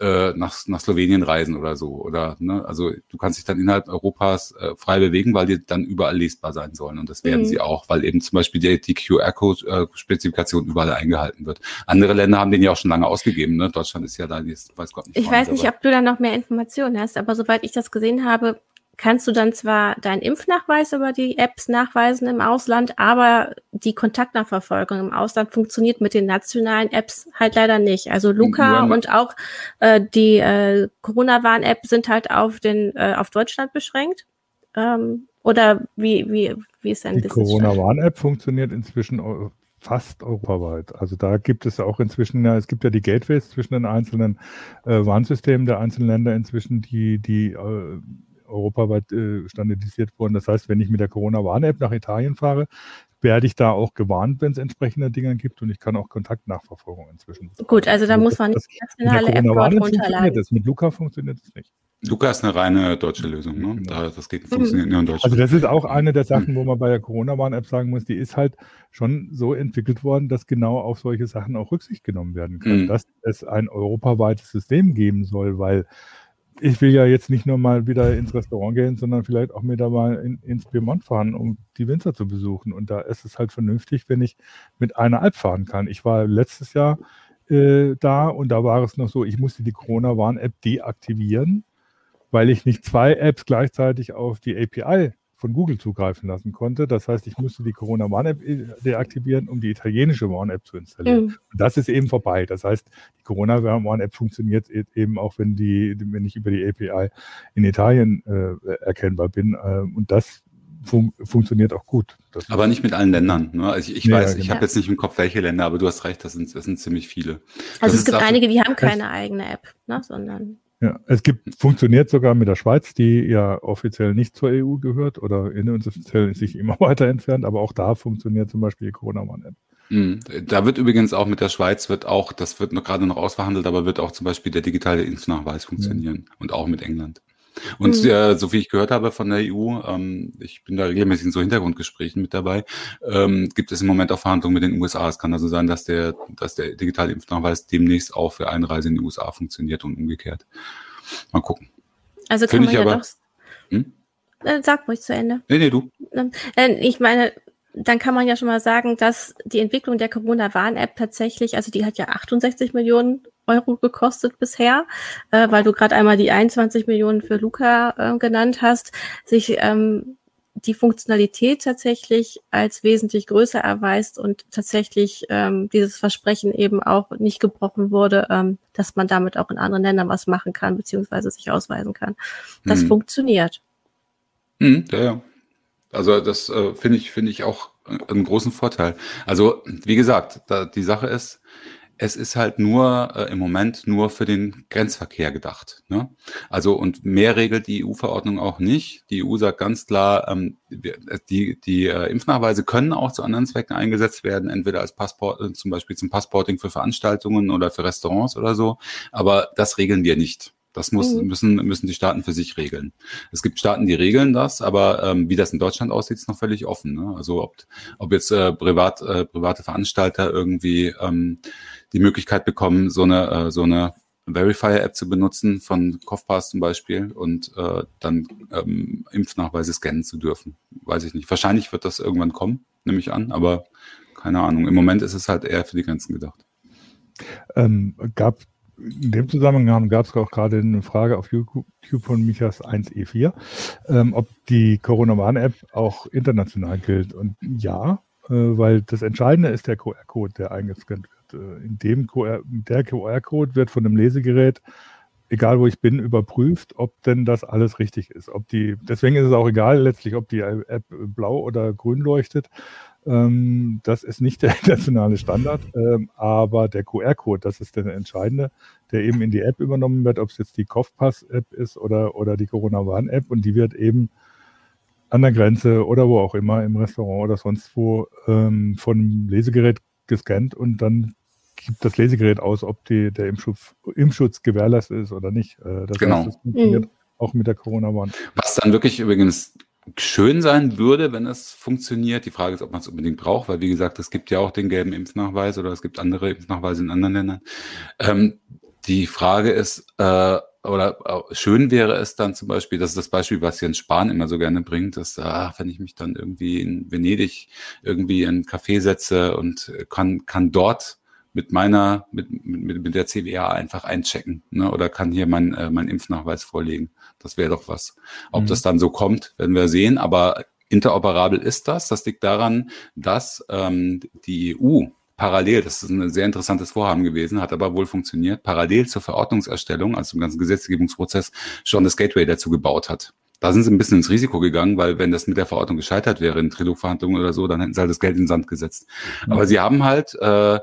äh, nach, nach Slowenien reisen oder so. Oder ne, also du kannst dich dann innerhalb Europas äh, frei bewegen, weil die dann überall lesbar sein sollen. Und das werden mhm. sie auch, weil eben zum Beispiel die, die QR-Code-Spezifikation äh, überall eingehalten wird. Andere Länder haben den ja auch schon lange ausgegeben. Ne? Deutschland ist ja da, jetzt weiß Gott nicht. Ich weiß nicht, ob du da noch mehr Informationen hast, aber soweit ich das gesehen habe, kannst du dann zwar deinen Impfnachweis über die Apps nachweisen im Ausland, aber die Kontaktnachverfolgung im Ausland funktioniert mit den nationalen Apps halt leider nicht. Also Luca und auch äh, die äh, Corona-Warn-App sind halt auf den äh, auf Deutschland beschränkt. Ähm, oder wie, wie, wie ist denn das? Die Corona-Warn-App funktioniert inzwischen fast europaweit. Also da gibt es auch inzwischen, ja, es gibt ja die Gateways zwischen den einzelnen äh, Warnsystemen der einzelnen Länder inzwischen, die, die äh, europaweit äh, standardisiert wurden. Das heißt, wenn ich mit der Corona-Warn-App nach Italien fahre, werde ich da auch gewarnt, wenn es entsprechende Dinge gibt und ich kann auch Kontaktnachverfolgung inzwischen. Gut, also da also muss man das, nationale App dort runterladen. Das. Mit Luca funktioniert es nicht. Luca ist eine reine deutsche Lösung, ne? Genau. Das geht, funktioniert nur in Deutschland. Also das ist auch eine der Sachen, wo man bei der Corona-Warn-App sagen muss, die ist halt schon so entwickelt worden, dass genau auf solche Sachen auch Rücksicht genommen werden kann, mhm. dass es ein europaweites System geben soll, weil ich will ja jetzt nicht nur mal wieder ins Restaurant gehen, sondern vielleicht auch wieder mal in, ins Piemont fahren, um die Winzer zu besuchen. Und da ist es halt vernünftig, wenn ich mit einer Alp fahren kann. Ich war letztes Jahr äh, da und da war es noch so, ich musste die Corona-Warn-App deaktivieren, weil ich nicht zwei Apps gleichzeitig auf die API von Google zugreifen lassen konnte. Das heißt, ich musste die Corona One-App äh, deaktivieren, um die italienische One-App zu installieren. Mhm. Und das ist eben vorbei. Das heißt, die Corona One-App funktioniert e-, eben auch, wenn, die, wenn ich über die API in Italien äh, erkennbar bin. Äh, und das fun funktioniert auch gut. Das aber nicht mit allen Ländern. Ne? Also ich, ich ja, weiß, genau. ich habe jetzt nicht im Kopf, welche Länder, aber du hast recht, das sind, das sind ziemlich viele. Also das es gibt einige, die haben keine eigene App, ne? sondern ja, es gibt, funktioniert sogar mit der Schweiz, die ja offiziell nicht zur EU gehört oder inoffiziell sich immer weiter entfernt, aber auch da funktioniert zum Beispiel die Corona-Warn-App. Mhm. Da wird übrigens auch mit der Schweiz wird auch, das wird noch gerade noch ausverhandelt, aber wird auch zum Beispiel der digitale Impfnachweis funktionieren ja. und auch mit England. Und mhm. äh, so wie ich gehört habe von der EU, ähm, ich bin da regelmäßig in so Hintergrundgesprächen mit dabei, ähm, gibt es im Moment auch Verhandlungen mit den USA. Es kann also sein, dass der, dass der digitale Impfnachweis demnächst auch für Einreise in die USA funktioniert und umgekehrt. Mal gucken. Also kann Find man ja aber, doch. Hm? Äh, sag ruhig zu Ende. Nee, nee, du. Äh, ich meine, dann kann man ja schon mal sagen, dass die Entwicklung der Corona-Warn-App tatsächlich, also die hat ja 68 Millionen Euro gekostet bisher, äh, weil du gerade einmal die 21 Millionen für Luca äh, genannt hast, sich ähm, die Funktionalität tatsächlich als wesentlich größer erweist und tatsächlich ähm, dieses Versprechen eben auch nicht gebrochen wurde, ähm, dass man damit auch in anderen Ländern was machen kann, beziehungsweise sich ausweisen kann. Das hm. funktioniert. Hm, ja, ja. Also das äh, finde ich, finde ich auch einen großen Vorteil. Also wie gesagt, da, die Sache ist, es ist halt nur äh, im Moment nur für den Grenzverkehr gedacht. Ne? Also und mehr regelt die EU-Verordnung auch nicht. Die EU sagt ganz klar, ähm, die, die äh, Impfnachweise können auch zu anderen Zwecken eingesetzt werden, entweder als Passport, äh, zum Beispiel zum Passporting für Veranstaltungen oder für Restaurants oder so. Aber das regeln wir nicht. Das muss, mhm. müssen, müssen die Staaten für sich regeln. Es gibt Staaten, die regeln das, aber ähm, wie das in Deutschland aussieht, ist noch völlig offen. Ne? Also ob, ob jetzt äh, privat, äh, private Veranstalter irgendwie ähm, die Möglichkeit bekommen, so eine, äh, so eine Verifier-App zu benutzen von Kopfpass zum Beispiel und äh, dann ähm, Impfnachweise scannen zu dürfen. Weiß ich nicht. Wahrscheinlich wird das irgendwann kommen, nehme ich an, aber keine Ahnung. Im Moment ist es halt eher für die Grenzen gedacht. Ähm, gab in dem Zusammenhang gab es auch gerade eine Frage auf YouTube von Michas 1E4, ähm, ob die Corona-Warn-App auch international gilt. Und ja, äh, weil das Entscheidende ist der QR-Code, der eingescannt wird. Äh, in dem QR, der QR-Code wird von einem Lesegerät, egal wo ich bin, überprüft, ob denn das alles richtig ist. Ob die, deswegen ist es auch egal letztlich, ob die App blau oder grün leuchtet. Ähm, das ist nicht der internationale Standard, ähm, aber der QR-Code, das ist der entscheidende, der eben in die App übernommen wird, ob es jetzt die Kopfpass-App ist oder, oder die Corona-Warn-App und die wird eben an der Grenze oder wo auch immer, im Restaurant oder sonst wo, ähm, von einem Lesegerät gescannt und dann gibt das Lesegerät aus, ob die, der Impfschutz, Impfschutz gewährleistet ist oder nicht. Äh, das genau. heißt, das funktioniert mhm. auch mit der Corona-Warn. Was dann wirklich übrigens schön sein würde, wenn es funktioniert. Die Frage ist, ob man es unbedingt braucht, weil wie gesagt, es gibt ja auch den gelben Impfnachweis oder es gibt andere Impfnachweise in anderen Ländern. Ähm, die Frage ist, äh, oder äh, schön wäre es dann zum Beispiel, das ist das Beispiel, was Jens Spahn immer so gerne bringt, dass, ah, wenn ich mich dann irgendwie in Venedig irgendwie in einen Café setze und kann, kann dort mit meiner, mit, mit, mit der CWA einfach einchecken ne? oder kann hier mein, äh, mein Impfnachweis vorlegen. Das wäre doch was. Ob mhm. das dann so kommt, werden wir sehen. Aber interoperabel ist das. Das liegt daran, dass ähm, die EU parallel, das ist ein sehr interessantes Vorhaben gewesen, hat aber wohl funktioniert, parallel zur Verordnungserstellung, also zum ganzen Gesetzgebungsprozess, schon das Gateway dazu gebaut hat. Da sind sie ein bisschen ins Risiko gegangen, weil wenn das mit der Verordnung gescheitert wäre in Trilog-Verhandlungen oder so, dann hätten sie halt das Geld in den Sand gesetzt. Mhm. Aber sie haben halt äh,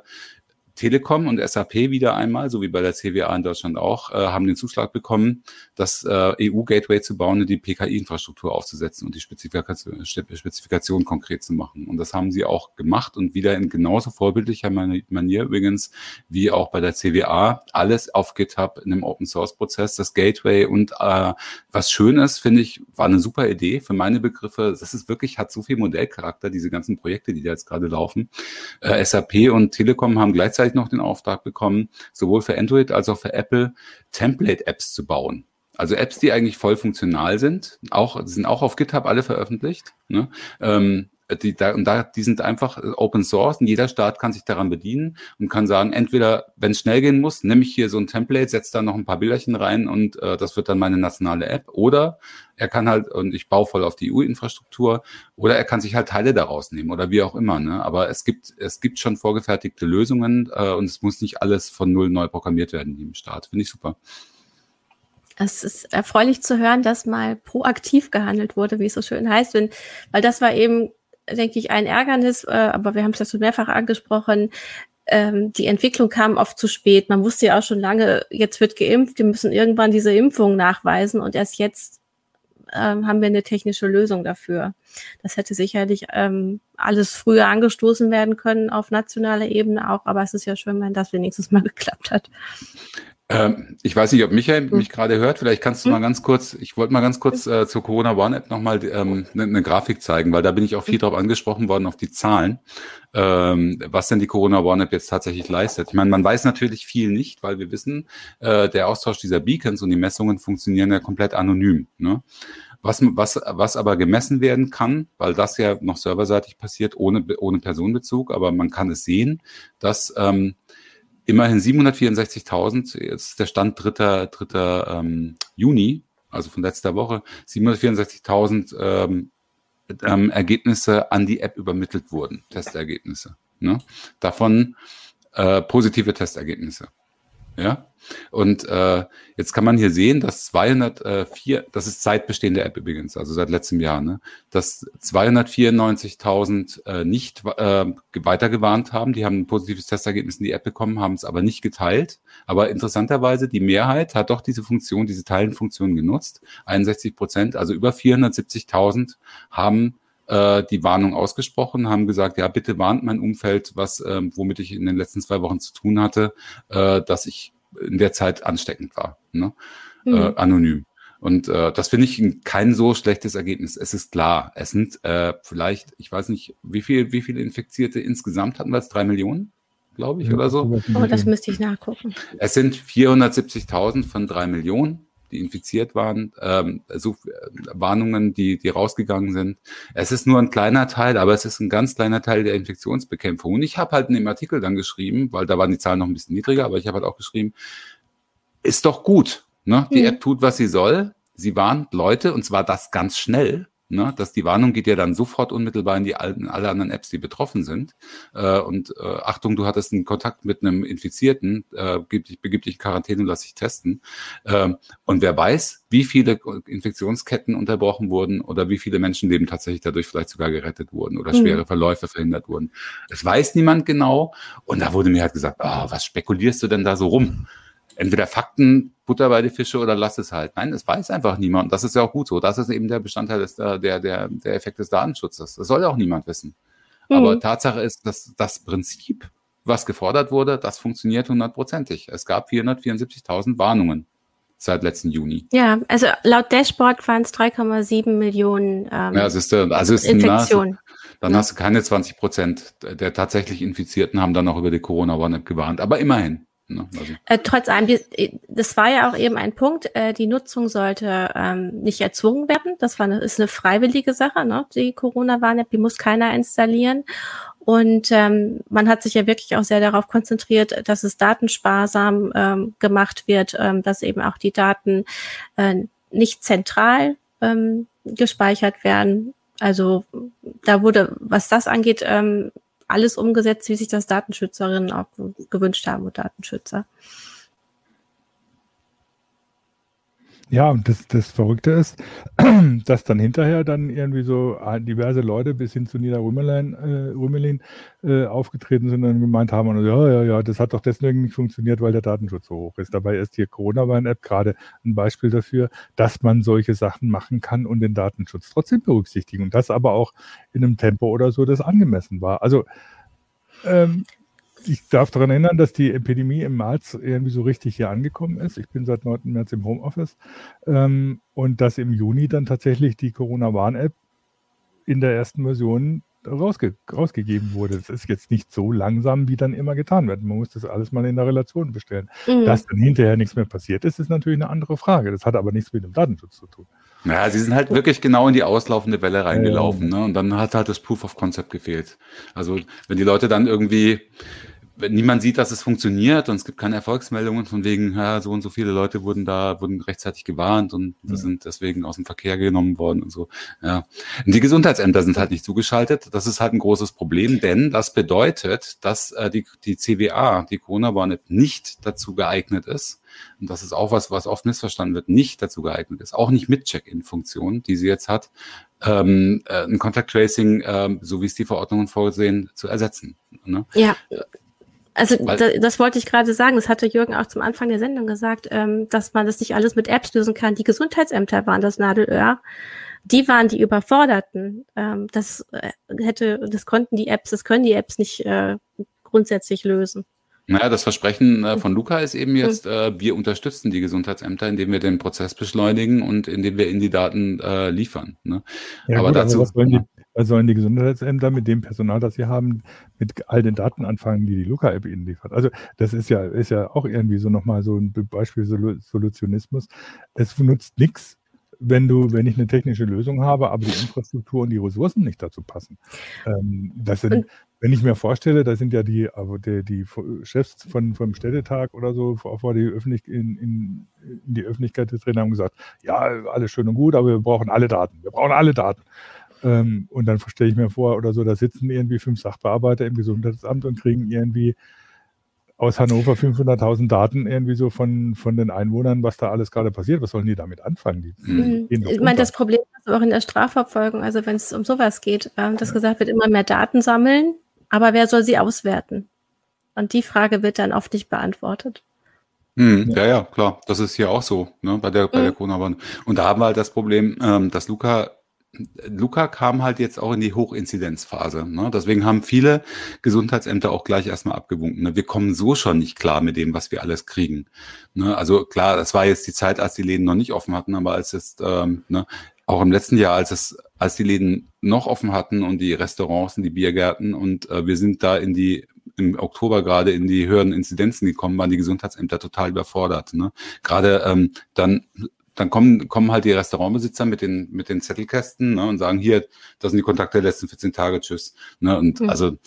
Telekom und SAP wieder einmal, so wie bei der CWA in Deutschland auch, äh, haben den Zuschlag bekommen, das äh, EU-Gateway zu bauen und die PKI-Infrastruktur aufzusetzen und die Spezifikation, Spezifikation konkret zu machen. Und das haben sie auch gemacht und wieder in genauso vorbildlicher Manier übrigens wie auch bei der CWA. Alles auf GitHub in einem Open-Source-Prozess, das Gateway und äh, was schön ist, finde ich, war eine super Idee für meine Begriffe. Das ist wirklich, hat so viel Modellcharakter, diese ganzen Projekte, die da jetzt gerade laufen. Äh, SAP und Telekom haben gleichzeitig gleichzeitig noch den Auftrag bekommen, sowohl für Android als auch für Apple Template-Apps zu bauen. Also Apps, die eigentlich voll funktional sind, auch sind auch auf GitHub alle veröffentlicht. Ne? Ähm, die, da, und da, die sind einfach Open Source und jeder Staat kann sich daran bedienen und kann sagen, entweder, wenn es schnell gehen muss, nehme ich hier so ein Template, setze da noch ein paar Bilderchen rein und äh, das wird dann meine nationale App. Oder er kann halt, und ich baue voll auf die EU-Infrastruktur, oder er kann sich halt Teile daraus nehmen oder wie auch immer. Ne? Aber es gibt, es gibt schon vorgefertigte Lösungen äh, und es muss nicht alles von null neu programmiert werden im Staat. Finde ich super. Es ist erfreulich zu hören, dass mal proaktiv gehandelt wurde, wie es so schön heißt, wenn, weil das war eben denke ich, ein Ärgernis, äh, aber wir haben es ja schon mehrfach angesprochen. Ähm, die Entwicklung kam oft zu spät. Man wusste ja auch schon lange, jetzt wird geimpft, wir müssen irgendwann diese Impfung nachweisen und erst jetzt ähm, haben wir eine technische Lösung dafür. Das hätte sicherlich ähm, alles früher angestoßen werden können auf nationaler Ebene auch, aber es ist ja schön, wenn das wenigstens mal geklappt hat. Ähm, ich weiß nicht, ob Michael hm. mich gerade hört. Vielleicht kannst du hm. mal ganz kurz, ich wollte mal ganz kurz äh, zur Corona One App nochmal ähm, eine ne Grafik zeigen, weil da bin ich auch viel hm. drauf angesprochen worden, auf die Zahlen, ähm, was denn die Corona One App jetzt tatsächlich leistet. Ich meine, man weiß natürlich viel nicht, weil wir wissen, äh, der Austausch dieser Beacons und die Messungen funktionieren ja komplett anonym. Ne? Was, was, was aber gemessen werden kann, weil das ja noch serverseitig passiert, ohne, ohne Personenbezug, aber man kann es sehen, dass ähm, immerhin 764.000, jetzt ist der Stand 3. 3. Ähm, Juni, also von letzter Woche, 764.000 ähm, ähm, Ergebnisse an die App übermittelt wurden, Testergebnisse. Ne? Davon äh, positive Testergebnisse. Ja, und äh, jetzt kann man hier sehen, dass 204, das ist seit bestehender App übrigens, also seit letztem Jahr, ne, dass 294.000 äh, nicht äh, weitergewarnt haben. Die haben ein positives Testergebnis in die App bekommen, haben es aber nicht geteilt. Aber interessanterweise, die Mehrheit hat doch diese Funktion, diese Teilenfunktion genutzt. 61 Prozent, also über 470.000 haben äh, die Warnung ausgesprochen, haben gesagt, ja, bitte warnt mein Umfeld, was, äh, womit ich in den letzten zwei Wochen zu tun hatte, äh, dass ich in der Zeit ansteckend war, ne? Mhm. Äh, anonym. Und äh, das finde ich kein so schlechtes Ergebnis. Es ist klar, es sind äh, vielleicht, ich weiß nicht, wie viel, wie viele Infizierte insgesamt hatten wir jetzt? Drei Millionen, glaube ich, ja, oder so? Oh, das müsste ich nachgucken. Es sind 470.000 von drei Millionen die infiziert waren, ähm, so äh, Warnungen, die, die rausgegangen sind. Es ist nur ein kleiner Teil, aber es ist ein ganz kleiner Teil der Infektionsbekämpfung. Und ich habe halt in dem Artikel dann geschrieben, weil da waren die Zahlen noch ein bisschen niedriger, aber ich habe halt auch geschrieben, ist doch gut. Ne? Die mhm. App tut, was sie soll. Sie warnt Leute, und zwar das ganz schnell. Ne, dass die Warnung geht ja dann sofort unmittelbar in die alten, alle anderen Apps, die betroffen sind. Äh, und äh, Achtung, du hattest einen Kontakt mit einem Infizierten, äh, gib dich, begib dich in Quarantäne und lass dich testen. Äh, und wer weiß, wie viele Infektionsketten unterbrochen wurden oder wie viele Menschenleben tatsächlich dadurch vielleicht sogar gerettet wurden oder mhm. schwere Verläufe verhindert wurden. Es weiß niemand genau. Und da wurde mir halt gesagt, oh, was spekulierst du denn da so rum? Entweder Fakten, Butter bei die Fische oder lass es halt. Nein, es weiß einfach niemand. Und das ist ja auch gut so. Das ist eben der Bestandteil des, äh, der, der, der Effekt des Datenschutzes. Das soll ja auch niemand wissen. Mhm. Aber Tatsache ist, dass das Prinzip, was gefordert wurde, das funktioniert hundertprozentig. Es gab 474.000 Warnungen seit letzten Juni. Ja, also laut Dashboard waren es 3,7 Millionen ähm, ja, es ist, also ist Infektionen. Dann ja. hast du keine 20 Prozent der tatsächlich Infizierten haben dann auch über die Corona-Warn-App gewarnt. Aber immerhin. Ne? Also. Äh, trotz allem, die, das war ja auch eben ein Punkt, äh, die Nutzung sollte ähm, nicht erzwungen werden. Das war eine, ist eine freiwillige Sache, ne? die Corona-Warn-App, die muss keiner installieren. Und ähm, man hat sich ja wirklich auch sehr darauf konzentriert, dass es datensparsam ähm, gemacht wird, ähm, dass eben auch die Daten äh, nicht zentral ähm, gespeichert werden. Also da wurde, was das angeht, ähm, alles umgesetzt, wie sich das Datenschützerinnen auch gewünscht haben und Datenschützer. Ja, und das, das Verrückte ist, dass dann hinterher dann irgendwie so diverse Leute bis hin zu Nina Rümelin, äh, Rümelin äh, aufgetreten sind und gemeint haben, und, ja, ja, ja, das hat doch deswegen nicht funktioniert, weil der Datenschutz so hoch ist. Dabei ist hier Corona-Warn-App gerade ein Beispiel dafür, dass man solche Sachen machen kann und den Datenschutz trotzdem berücksichtigen. Und das aber auch in einem Tempo oder so, das angemessen war. Also ähm, ich darf daran erinnern, dass die Epidemie im März irgendwie so richtig hier angekommen ist. Ich bin seit 9. März im Homeoffice ähm, und dass im Juni dann tatsächlich die Corona-Warn-App in der ersten Version rausge rausgegeben wurde. Das ist jetzt nicht so langsam, wie dann immer getan wird. Man muss das alles mal in der Relation bestellen. Mhm. Dass dann hinterher nichts mehr passiert ist, ist natürlich eine andere Frage. Das hat aber nichts mit dem Datenschutz zu tun. Ja, sie sind halt wirklich genau in die auslaufende Welle reingelaufen. Ne? Und dann hat halt das Proof of Concept gefehlt. Also wenn die Leute dann irgendwie wenn niemand sieht, dass es funktioniert und es gibt keine Erfolgsmeldungen von wegen, ja, so und so viele Leute wurden da, wurden rechtzeitig gewarnt und ja. sind deswegen aus dem Verkehr genommen worden und so. Ja. Und die Gesundheitsämter sind halt nicht zugeschaltet. Das ist halt ein großes Problem, denn das bedeutet, dass äh, die, die CWA, die Corona-Warn-App, nicht dazu geeignet ist. Und das ist auch was, was oft missverstanden wird, nicht dazu geeignet ist. Auch nicht mit Check-in-Funktion, die sie jetzt hat, ähm, äh, ein Contact Tracing, äh, so wie es die Verordnungen vorsehen, zu ersetzen. Ne? Ja. Also da, das wollte ich gerade sagen. Das hatte Jürgen auch zum Anfang der Sendung gesagt, ähm, dass man das nicht alles mit Apps lösen kann. Die Gesundheitsämter waren das Nadelöhr. Die waren die Überforderten. Ähm, das äh, hätte, das konnten die Apps, das können die Apps nicht äh, grundsätzlich lösen. Naja, das Versprechen äh, von Luca ist eben jetzt, äh, wir unterstützen die Gesundheitsämter, indem wir den Prozess beschleunigen und indem wir ihnen die Daten äh, liefern. Ne? Ja, aber gut, dazu. was wollen die, was sollen die Gesundheitsämter mit dem Personal, das sie haben, mit all den Daten anfangen, die die Luca-App ihnen liefert? Also das ist ja, ist ja auch irgendwie so nochmal so ein Beispiel Solutionismus. Es nutzt nichts, wenn du, wenn ich eine technische Lösung habe, aber die Infrastruktur und die Ressourcen nicht dazu passen. Ähm, das sind, wenn ich mir vorstelle, da sind ja die, aber die, die Chefs von, vom Städtetag oder so vor die Öffentlich in, in, in die Öffentlichkeit getreten haben gesagt, ja, alles schön und gut, aber wir brauchen alle Daten. Wir brauchen alle Daten. Ähm, und dann stelle ich mir vor, oder so, da sitzen irgendwie fünf Sachbearbeiter im Gesundheitsamt und kriegen irgendwie aus Hannover 500.000 Daten irgendwie so von, von den Einwohnern, was da alles gerade passiert. Was sollen die damit anfangen? Die mhm. Ich meine, das Problem ist auch in der Strafverfolgung, also wenn es um sowas geht, äh, dass ja. gesagt wird, immer mehr Daten sammeln, aber wer soll sie auswerten? Und die Frage wird dann oft nicht beantwortet. Hm, ja, ja, klar. Das ist hier auch so, ne, bei der, bei der mhm. Corona-Warn. Und da haben wir halt das Problem, ähm, dass Luca Luca kam halt jetzt auch in die Hochinzidenzphase. Ne? Deswegen haben viele Gesundheitsämter auch gleich erstmal abgewunken. Ne? Wir kommen so schon nicht klar mit dem, was wir alles kriegen. Ne? Also klar, das war jetzt die Zeit, als die Läden noch nicht offen hatten, aber als es ähm, ne, auch im letzten Jahr, als es, als die Läden noch offen hatten und die Restaurants und die Biergärten und äh, wir sind da in die im Oktober gerade in die höheren Inzidenzen gekommen, waren die Gesundheitsämter total überfordert. Ne? Gerade ähm, dann dann kommen, kommen halt die Restaurantbesitzer mit den, mit den Zettelkästen ne, und sagen, hier, das sind die Kontakte der letzten 14 Tage, tschüss. Ne, und mhm. also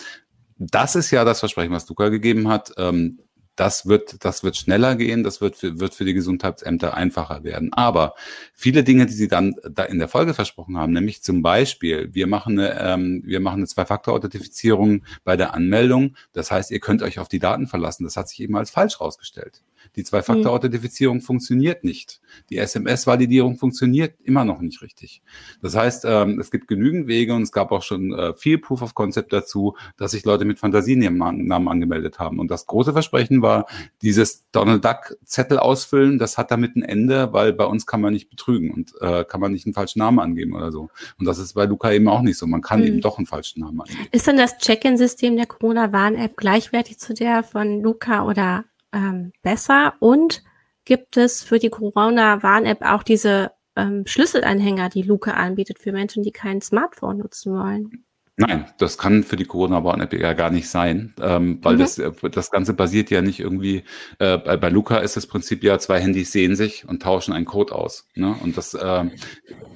das ist ja das Versprechen, was Luca gegeben hat. Ähm, das wird, das wird schneller gehen, das wird für, wird für die Gesundheitsämter einfacher werden. Aber viele Dinge, die sie dann da in der Folge versprochen haben, nämlich zum Beispiel, wir machen eine, ähm, wir machen eine Zwei-Faktor-Authentifizierung bei der Anmeldung. Das heißt, ihr könnt euch auf die Daten verlassen. Das hat sich eben als falsch rausgestellt. Die Zwei-Faktor-Authentifizierung mhm. funktioniert nicht. Die SMS-Validierung funktioniert immer noch nicht richtig. Das heißt, ähm, es gibt genügend Wege und es gab auch schon äh, viel Proof of Concept dazu, dass sich Leute mit Fantasienamen angemeldet haben. Und das große Versprechen war, dieses Donald Duck Zettel ausfüllen, das hat damit ein Ende, weil bei uns kann man nicht betrügen und äh, kann man nicht einen falschen Namen angeben oder so. Und das ist bei Luca eben auch nicht so. Man kann mhm. eben doch einen falschen Namen angeben. Ist denn das Check-in-System der Corona-Warn-App gleichwertig zu der von Luca oder ähm, besser? Und gibt es für die Corona-Warn-App auch diese ähm, Schlüsselanhänger, die Luca anbietet für Menschen, die kein Smartphone nutzen wollen? Nein, das kann für die Corona-Warn-App ja gar nicht sein, ähm, weil mhm. das, äh, das Ganze basiert ja nicht irgendwie, äh, bei, bei Luca ist das Prinzip ja, zwei Handys sehen sich und tauschen einen Code aus. Ne? Und das äh,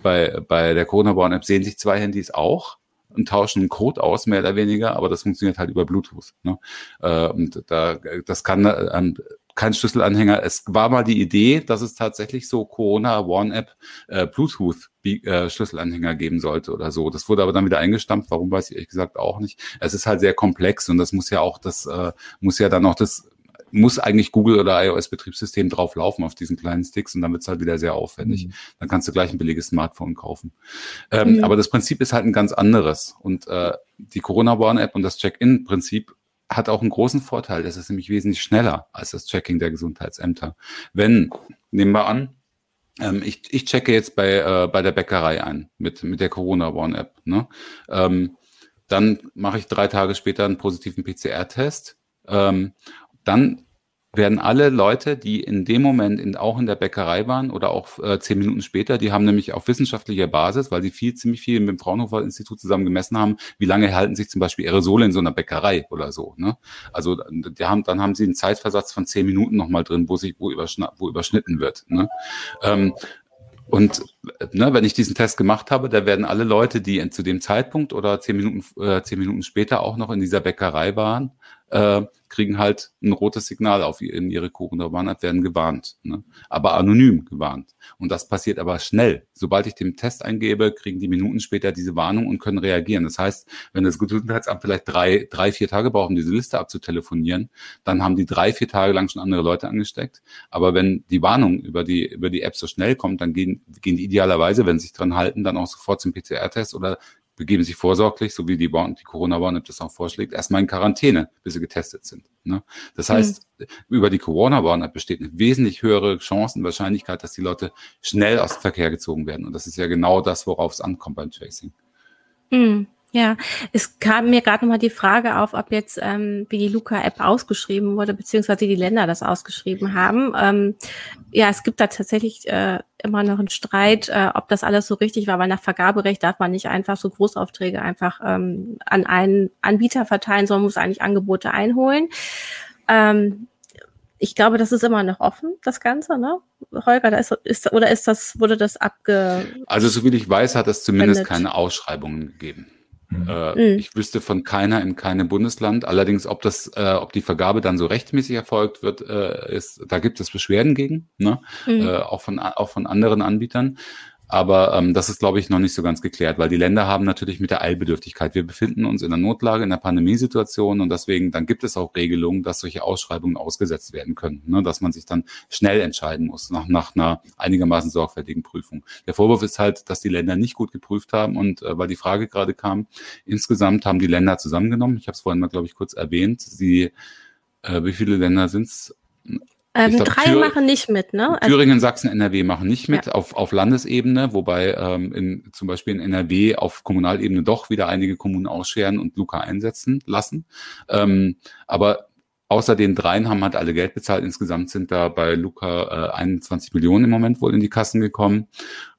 bei, bei der Corona-Warn-App sehen sich zwei Handys auch und tauschen einen Code aus, mehr oder weniger, aber das funktioniert halt über Bluetooth. Ne? Äh, und da, das kann äh, kein Schlüsselanhänger. Es war mal die Idee, dass es tatsächlich so Corona One App äh, Bluetooth äh, Schlüsselanhänger geben sollte oder so. Das wurde aber dann wieder eingestampft. Warum weiß ich ehrlich gesagt auch nicht. Es ist halt sehr komplex und das muss ja auch das äh, muss ja dann auch das muss eigentlich Google oder iOS-Betriebssystem drauf laufen auf diesen kleinen Sticks und dann wird's halt wieder sehr aufwendig. Mhm. Dann kannst du gleich ein billiges Smartphone kaufen. Ähm, mhm. Aber das Prinzip ist halt ein ganz anderes. Und äh, die Corona-Warn-App und das Check-in-Prinzip hat auch einen großen Vorteil. Das ist nämlich wesentlich schneller als das Tracking der Gesundheitsämter. Wenn, nehmen wir an, ähm, ich, ich checke jetzt bei, äh, bei der Bäckerei ein mit, mit der Corona One App. Ne? Ähm, dann mache ich drei Tage später einen positiven PCR-Test. Ähm, dann werden alle Leute, die in dem Moment in, auch in der Bäckerei waren oder auch äh, zehn Minuten später, die haben nämlich auf wissenschaftlicher Basis, weil sie viel, ziemlich viel mit dem Fraunhofer Institut zusammen gemessen haben, wie lange halten sich zum Beispiel Aerosole in so einer Bäckerei oder so. Ne? Also die haben, dann haben sie einen Zeitversatz von zehn Minuten nochmal drin, wo sich wo, überschn wo überschnitten wird. Ne? Ähm, und ne, wenn ich diesen Test gemacht habe, da werden alle Leute, die zu dem Zeitpunkt oder zehn Minuten, äh, zehn Minuten später auch noch in dieser Bäckerei waren, äh, kriegen halt ein rotes Signal auf in ihre Corona-Warn-App, werden gewarnt, ne? aber anonym gewarnt. Und das passiert aber schnell. Sobald ich den Test eingebe, kriegen die Minuten später diese Warnung und können reagieren. Das heißt, wenn das Gesundheitsamt vielleicht drei, drei, vier Tage braucht, um diese Liste abzutelefonieren, dann haben die drei, vier Tage lang schon andere Leute angesteckt. Aber wenn die Warnung über die, über die App so schnell kommt, dann gehen, gehen die idealerweise, wenn sie sich dran halten, dann auch sofort zum PCR-Test oder begeben sich vorsorglich, so wie die, die Corona-Warn-App das auch vorschlägt, erstmal in Quarantäne, bis sie getestet sind. Ne? Das heißt, mhm. über die Corona-Warn-App besteht eine wesentlich höhere Chance und Wahrscheinlichkeit, dass die Leute schnell aus dem Verkehr gezogen werden. Und das ist ja genau das, worauf es ankommt beim Tracing. Mhm. Ja, es kam mir gerade nochmal die Frage auf, ob jetzt, ähm, wie die Luca-App ausgeschrieben wurde, beziehungsweise die Länder das ausgeschrieben haben. Ähm, ja, es gibt da tatsächlich äh, immer noch einen Streit, äh, ob das alles so richtig war, weil nach Vergaberecht darf man nicht einfach so Großaufträge einfach ähm, an einen Anbieter verteilen, sondern muss eigentlich Angebote einholen. Ähm, ich glaube, das ist immer noch offen, das Ganze, ne? Holger, da ist, ist oder ist das, wurde das abge. Also, so wie ich weiß, hat es zumindest keine Ausschreibungen gegeben. Mhm. Äh, mhm. Ich wüsste von keiner in keinem Bundesland. Allerdings, ob das, äh, ob die Vergabe dann so rechtmäßig erfolgt wird, äh, ist, da gibt es Beschwerden gegen, ne? Mhm. Äh, auch von auch von anderen Anbietern. Aber ähm, das ist, glaube ich, noch nicht so ganz geklärt, weil die Länder haben natürlich mit der Eilbedürftigkeit. Wir befinden uns in einer Notlage, in einer Pandemiesituation und deswegen, dann gibt es auch Regelungen, dass solche Ausschreibungen ausgesetzt werden können, ne? dass man sich dann schnell entscheiden muss nach, nach einer einigermaßen sorgfältigen Prüfung. Der Vorwurf ist halt, dass die Länder nicht gut geprüft haben und äh, weil die Frage gerade kam, insgesamt haben die Länder zusammengenommen. Ich habe es vorhin mal, glaube ich, kurz erwähnt. Sie, äh, wie viele Länder sind es? Ähm, glaub, drei Thür machen nicht mit, ne? Also, Thüringen, Sachsen, NRW machen nicht mit ja. auf, auf Landesebene, wobei ähm, in, zum Beispiel in NRW auf Kommunalebene doch wieder einige Kommunen ausscheren und Luca einsetzen lassen. Ähm, aber Außer den dreien haben halt alle Geld bezahlt. Insgesamt sind da bei Luca äh, 21 Millionen im Moment wohl in die Kassen gekommen.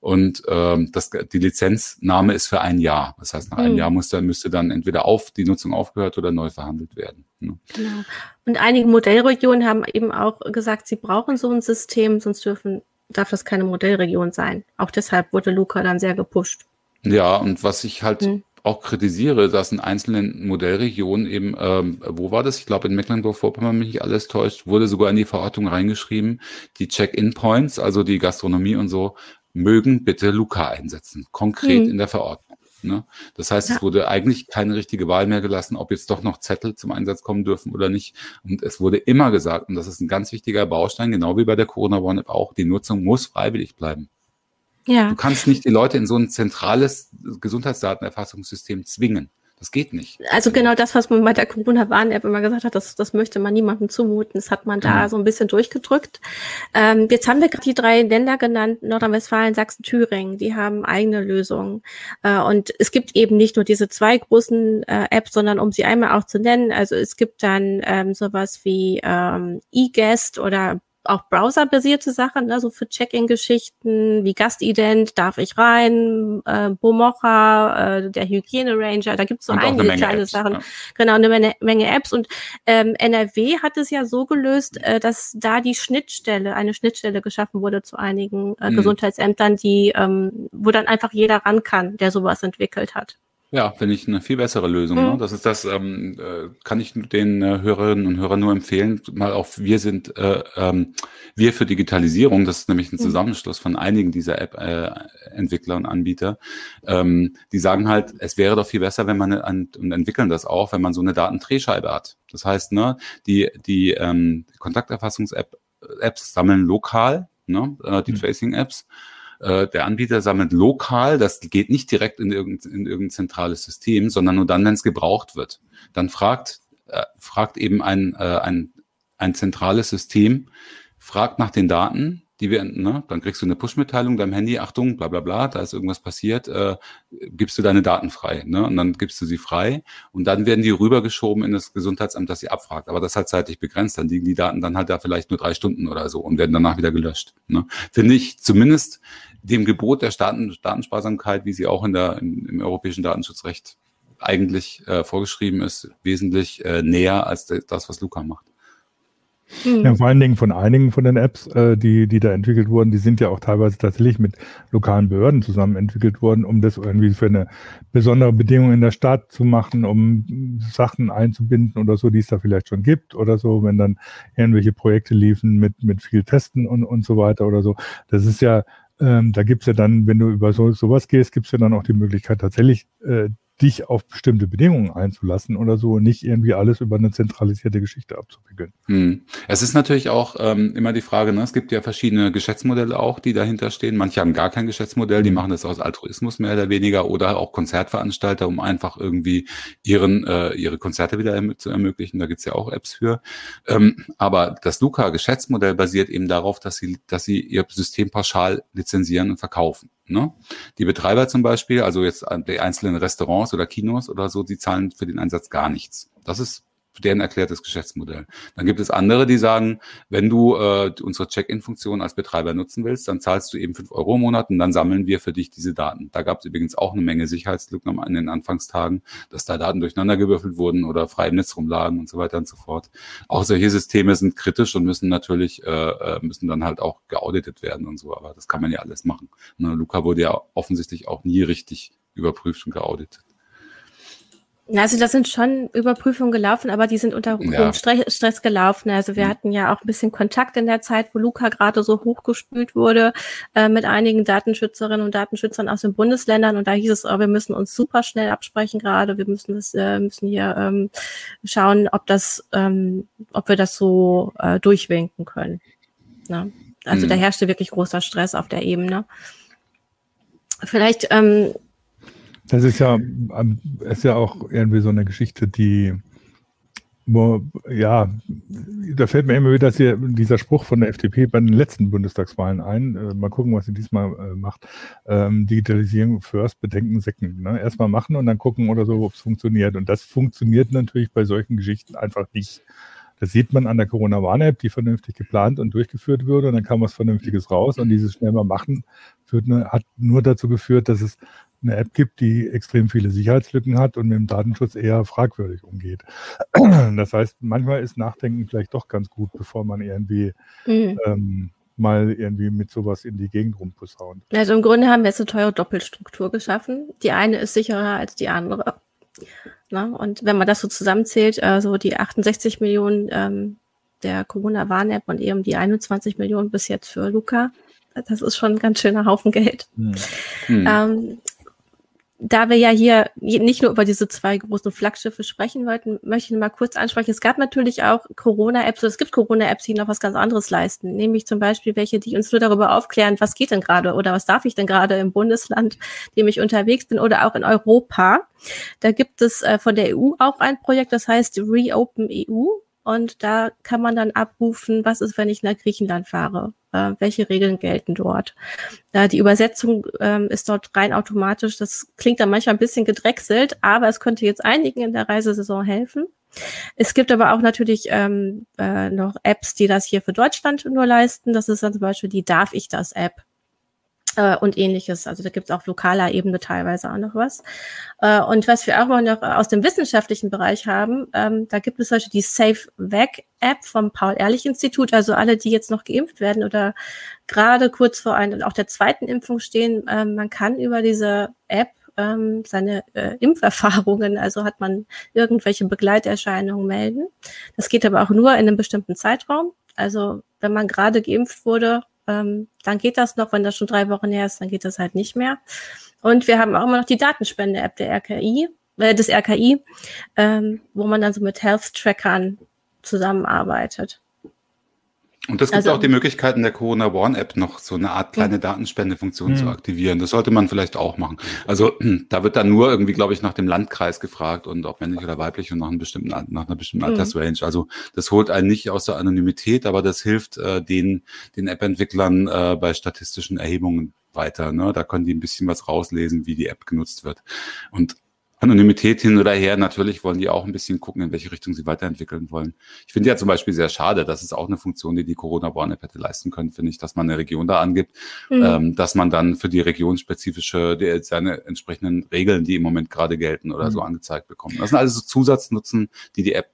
Und ähm, das, die Lizenznahme ist für ein Jahr. Das heißt, nach mhm. einem hm. Jahr muss, da, müsste dann entweder auf die Nutzung aufgehört oder neu verhandelt werden. Ne? Genau. Und einige Modellregionen haben eben auch gesagt, sie brauchen so ein System, sonst dürfen, darf das keine Modellregion sein. Auch deshalb wurde Luca dann sehr gepusht. Ja, und was ich halt mhm auch kritisiere, dass in einzelnen Modellregionen eben, ähm, wo war das? Ich glaube, in Mecklenburg-Vorpommern, mich nicht alles täuscht, wurde sogar in die Verordnung reingeschrieben, die Check-in-Points, also die Gastronomie und so, mögen bitte Luca einsetzen, konkret mhm. in der Verordnung. Ne? Das heißt, ja. es wurde eigentlich keine richtige Wahl mehr gelassen, ob jetzt doch noch Zettel zum Einsatz kommen dürfen oder nicht. Und es wurde immer gesagt, und das ist ein ganz wichtiger Baustein, genau wie bei der Corona One App auch, die Nutzung muss freiwillig bleiben. Ja. Du kannst nicht die Leute in so ein zentrales Gesundheitsdatenerfassungssystem zwingen. Das geht nicht. Also genau das, was man bei der Corona-Warn-App immer gesagt hat, das, das möchte man niemandem zumuten. Das hat man da mhm. so ein bisschen durchgedrückt. Ähm, jetzt haben wir gerade die drei Länder genannt, Nordrhein-Westfalen, Sachsen, Thüringen. Die haben eigene Lösungen. Äh, und es gibt eben nicht nur diese zwei großen äh, Apps, sondern um sie einmal auch zu nennen, also es gibt dann ähm, sowas wie ähm, eGuest oder auch browserbasierte Sachen, ne, so für Check-in-Geschichten wie Gastident, darf ich rein, äh, Bomocha, äh, der Hygiene-Ranger, da gibt's so und einige kleine Apps, Sachen. Ja. Genau, eine Menge, Menge Apps. Und ähm, NRW hat es ja so gelöst, äh, dass da die Schnittstelle, eine Schnittstelle geschaffen wurde zu einigen äh, mhm. Gesundheitsämtern, die, ähm, wo dann einfach jeder ran kann, der sowas entwickelt hat. Ja, finde ich eine viel bessere Lösung. Ne? Mhm. Das ist das, ähm, äh, kann ich den äh, Hörerinnen und Hörern nur empfehlen, mal auf Wir sind äh, ähm, Wir für Digitalisierung, das ist nämlich ein mhm. Zusammenschluss von einigen dieser App-Entwickler äh, und Anbieter. Ähm, die sagen halt, es wäre doch viel besser, wenn man an, und entwickeln das auch, wenn man so eine Datendrehscheibe hat. Das heißt, ne, die, die ähm, Kontakterfassungs-App Apps sammeln lokal, ne, äh, die mhm. Tracing-Apps äh, der Anbieter sammelt lokal, das geht nicht direkt in irgendein, in irgendein zentrales System, sondern nur dann, wenn es gebraucht wird. Dann fragt, äh, fragt eben ein, äh, ein, ein zentrales System, fragt nach den Daten, die wir, ne, dann kriegst du eine Push-Mitteilung deinem Handy, Achtung, bla bla bla, da ist irgendwas passiert, äh, gibst du deine Daten frei, ne? Und dann gibst du sie frei und dann werden die rübergeschoben in das Gesundheitsamt, das sie abfragt. Aber das halt zeitlich begrenzt, dann liegen die Daten dann halt da vielleicht nur drei Stunden oder so und werden danach wieder gelöscht. Ne? Finde ich zumindest dem Gebot der Daten, Datensparsamkeit, wie sie auch in der, im, im europäischen Datenschutzrecht eigentlich äh, vorgeschrieben ist, wesentlich äh, näher als das, was Luca macht. Mhm. Ja, vor allen Dingen von einigen von den Apps, äh, die, die da entwickelt wurden, die sind ja auch teilweise tatsächlich mit lokalen Behörden zusammen entwickelt worden, um das irgendwie für eine besondere Bedingung in der Stadt zu machen, um Sachen einzubinden oder so, die es da vielleicht schon gibt oder so, wenn dann irgendwelche Projekte liefen mit, mit viel Testen und, und so weiter oder so. Das ist ja, ähm, da gibt's ja dann, wenn du über so, sowas gehst, gibt's ja dann auch die Möglichkeit, tatsächlich äh, dich auf bestimmte Bedingungen einzulassen oder so und nicht irgendwie alles über eine zentralisierte Geschichte abzuwickeln. Hm. Es ist natürlich auch ähm, immer die Frage, ne? es gibt ja verschiedene Geschäftsmodelle auch, die dahinter stehen. Manche haben gar kein Geschäftsmodell, die hm. machen das aus Altruismus mehr oder weniger oder auch Konzertveranstalter, um einfach irgendwie ihren äh, ihre Konzerte wieder zu ermöglichen. Da gibt's ja auch Apps für. Ähm, aber das Luca-Geschäftsmodell basiert eben darauf, dass sie, dass sie ihr System pauschal lizenzieren und verkaufen. Ne? Die Betreiber zum Beispiel, also jetzt die einzelnen Restaurants oder Kinos oder so, die zahlen für den Einsatz gar nichts. Das ist deren erklärtes Geschäftsmodell. Dann gibt es andere, die sagen, wenn du äh, unsere Check-in-Funktion als Betreiber nutzen willst, dann zahlst du eben fünf Euro im Monat und dann sammeln wir für dich diese Daten. Da gab es übrigens auch eine Menge Sicherheitslücken in den Anfangstagen, dass da Daten durcheinander gewürfelt wurden oder frei im Netz rumlagen und so weiter und so fort. Auch solche Systeme sind kritisch und müssen natürlich, äh, äh müssen dann halt auch geauditet werden und so, aber das kann man ja alles machen. Ne, Luca wurde ja offensichtlich auch nie richtig überprüft und geauditet. Also das sind schon Überprüfungen gelaufen, aber die sind unter ja. Stress gelaufen. Also wir mhm. hatten ja auch ein bisschen Kontakt in der Zeit, wo Luca gerade so hochgespült wurde äh, mit einigen Datenschützerinnen und Datenschützern aus den Bundesländern und da hieß es, oh, wir müssen uns super schnell absprechen gerade. Wir müssen das, äh, müssen hier ähm, schauen, ob das, ähm, ob wir das so äh, durchwinken können. Ne? Also mhm. da herrschte wirklich großer Stress auf der Ebene. Vielleicht ähm, das ist ja, ähm, ist ja auch irgendwie so eine Geschichte, die, wo, ja, da fällt mir immer wieder hier, dieser Spruch von der FDP bei den letzten Bundestagswahlen ein. Äh, mal gucken, was sie diesmal äh, macht. Ähm, Digitalisierung first, Bedenken second. Ne? Erstmal machen und dann gucken oder so, ob es funktioniert. Und das funktioniert natürlich bei solchen Geschichten einfach nicht. Das sieht man an der Corona-Warn-App, die vernünftig geplant und durchgeführt wurde. Und dann kam was Vernünftiges raus. Und dieses schnell mal machen führt, hat nur dazu geführt, dass es eine App gibt, die extrem viele Sicherheitslücken hat und mit dem Datenschutz eher fragwürdig umgeht. Das heißt, manchmal ist Nachdenken vielleicht doch ganz gut, bevor man irgendwie mhm. ähm, mal irgendwie mit sowas in die Gegend rumposaunt. Also im Grunde haben wir jetzt eine teure Doppelstruktur geschaffen. Die eine ist sicherer als die andere. Na, und wenn man das so zusammenzählt, also die 68 Millionen ähm, der Corona-Warn-App und eben die 21 Millionen bis jetzt für Luca, das ist schon ein ganz schöner Haufen Geld. Hm. Hm. Ähm, da wir ja hier nicht nur über diese zwei großen Flaggschiffe sprechen wollten, möchte ich mal kurz ansprechen. Es gab natürlich auch Corona-Apps, oder es gibt Corona-Apps, die noch was ganz anderes leisten, nämlich zum Beispiel welche, die uns nur darüber aufklären, was geht denn gerade oder was darf ich denn gerade im Bundesland, in dem ich unterwegs bin oder auch in Europa. Da gibt es äh, von der EU auch ein Projekt, das heißt Reopen EU. Und da kann man dann abrufen, was ist, wenn ich nach Griechenland fahre? Äh, welche Regeln gelten dort? Äh, die Übersetzung ähm, ist dort rein automatisch. Das klingt dann manchmal ein bisschen gedrechselt, aber es könnte jetzt einigen in der Reisesaison helfen. Es gibt aber auch natürlich ähm, äh, noch Apps, die das hier für Deutschland nur leisten. Das ist dann zum Beispiel die Darf ich das App äh, und ähnliches. Also da gibt es auf lokaler Ebene teilweise auch noch was. Äh, und was wir auch noch aus dem wissenschaftlichen Bereich haben, ähm, da gibt es zum die Safe Vac App vom Paul-Ehrlich-Institut. Also alle, die jetzt noch geimpft werden oder gerade kurz vor einer, auch der zweiten Impfung stehen, äh, man kann über diese App ähm, seine äh, Impferfahrungen, also hat man irgendwelche Begleiterscheinungen melden. Das geht aber auch nur in einem bestimmten Zeitraum. Also wenn man gerade geimpft wurde, ähm, dann geht das noch. Wenn das schon drei Wochen her ist, dann geht das halt nicht mehr. Und wir haben auch immer noch die Datenspende-App der RKI, äh, des RKI, ähm, wo man dann so mit Health-Trackern zusammenarbeitet. Und es gibt also, auch die Möglichkeit in der Corona One App noch so eine Art kleine Datenspendefunktion zu aktivieren. Das sollte man vielleicht auch machen. Also da wird dann nur irgendwie, glaube ich, nach dem Landkreis gefragt und ob männlich oder weiblich und nach, einem bestimmten, nach einer bestimmten mhm. Altersrange. Also das holt einen nicht aus der Anonymität, aber das hilft äh, den, den App-Entwicklern äh, bei statistischen Erhebungen weiter. Ne? Da können die ein bisschen was rauslesen, wie die App genutzt wird. Und Anonymität hin oder her. Natürlich wollen die auch ein bisschen gucken, in welche Richtung sie weiterentwickeln wollen. Ich finde ja zum Beispiel sehr schade, das ist auch eine Funktion, die die Corona Warn-App hätte leisten können, finde ich, dass man eine Region da angibt, mhm. ähm, dass man dann für die regionspezifische, die, seine entsprechenden Regeln, die im Moment gerade gelten oder mhm. so angezeigt bekommt. Das sind also so Zusatznutzen, die die App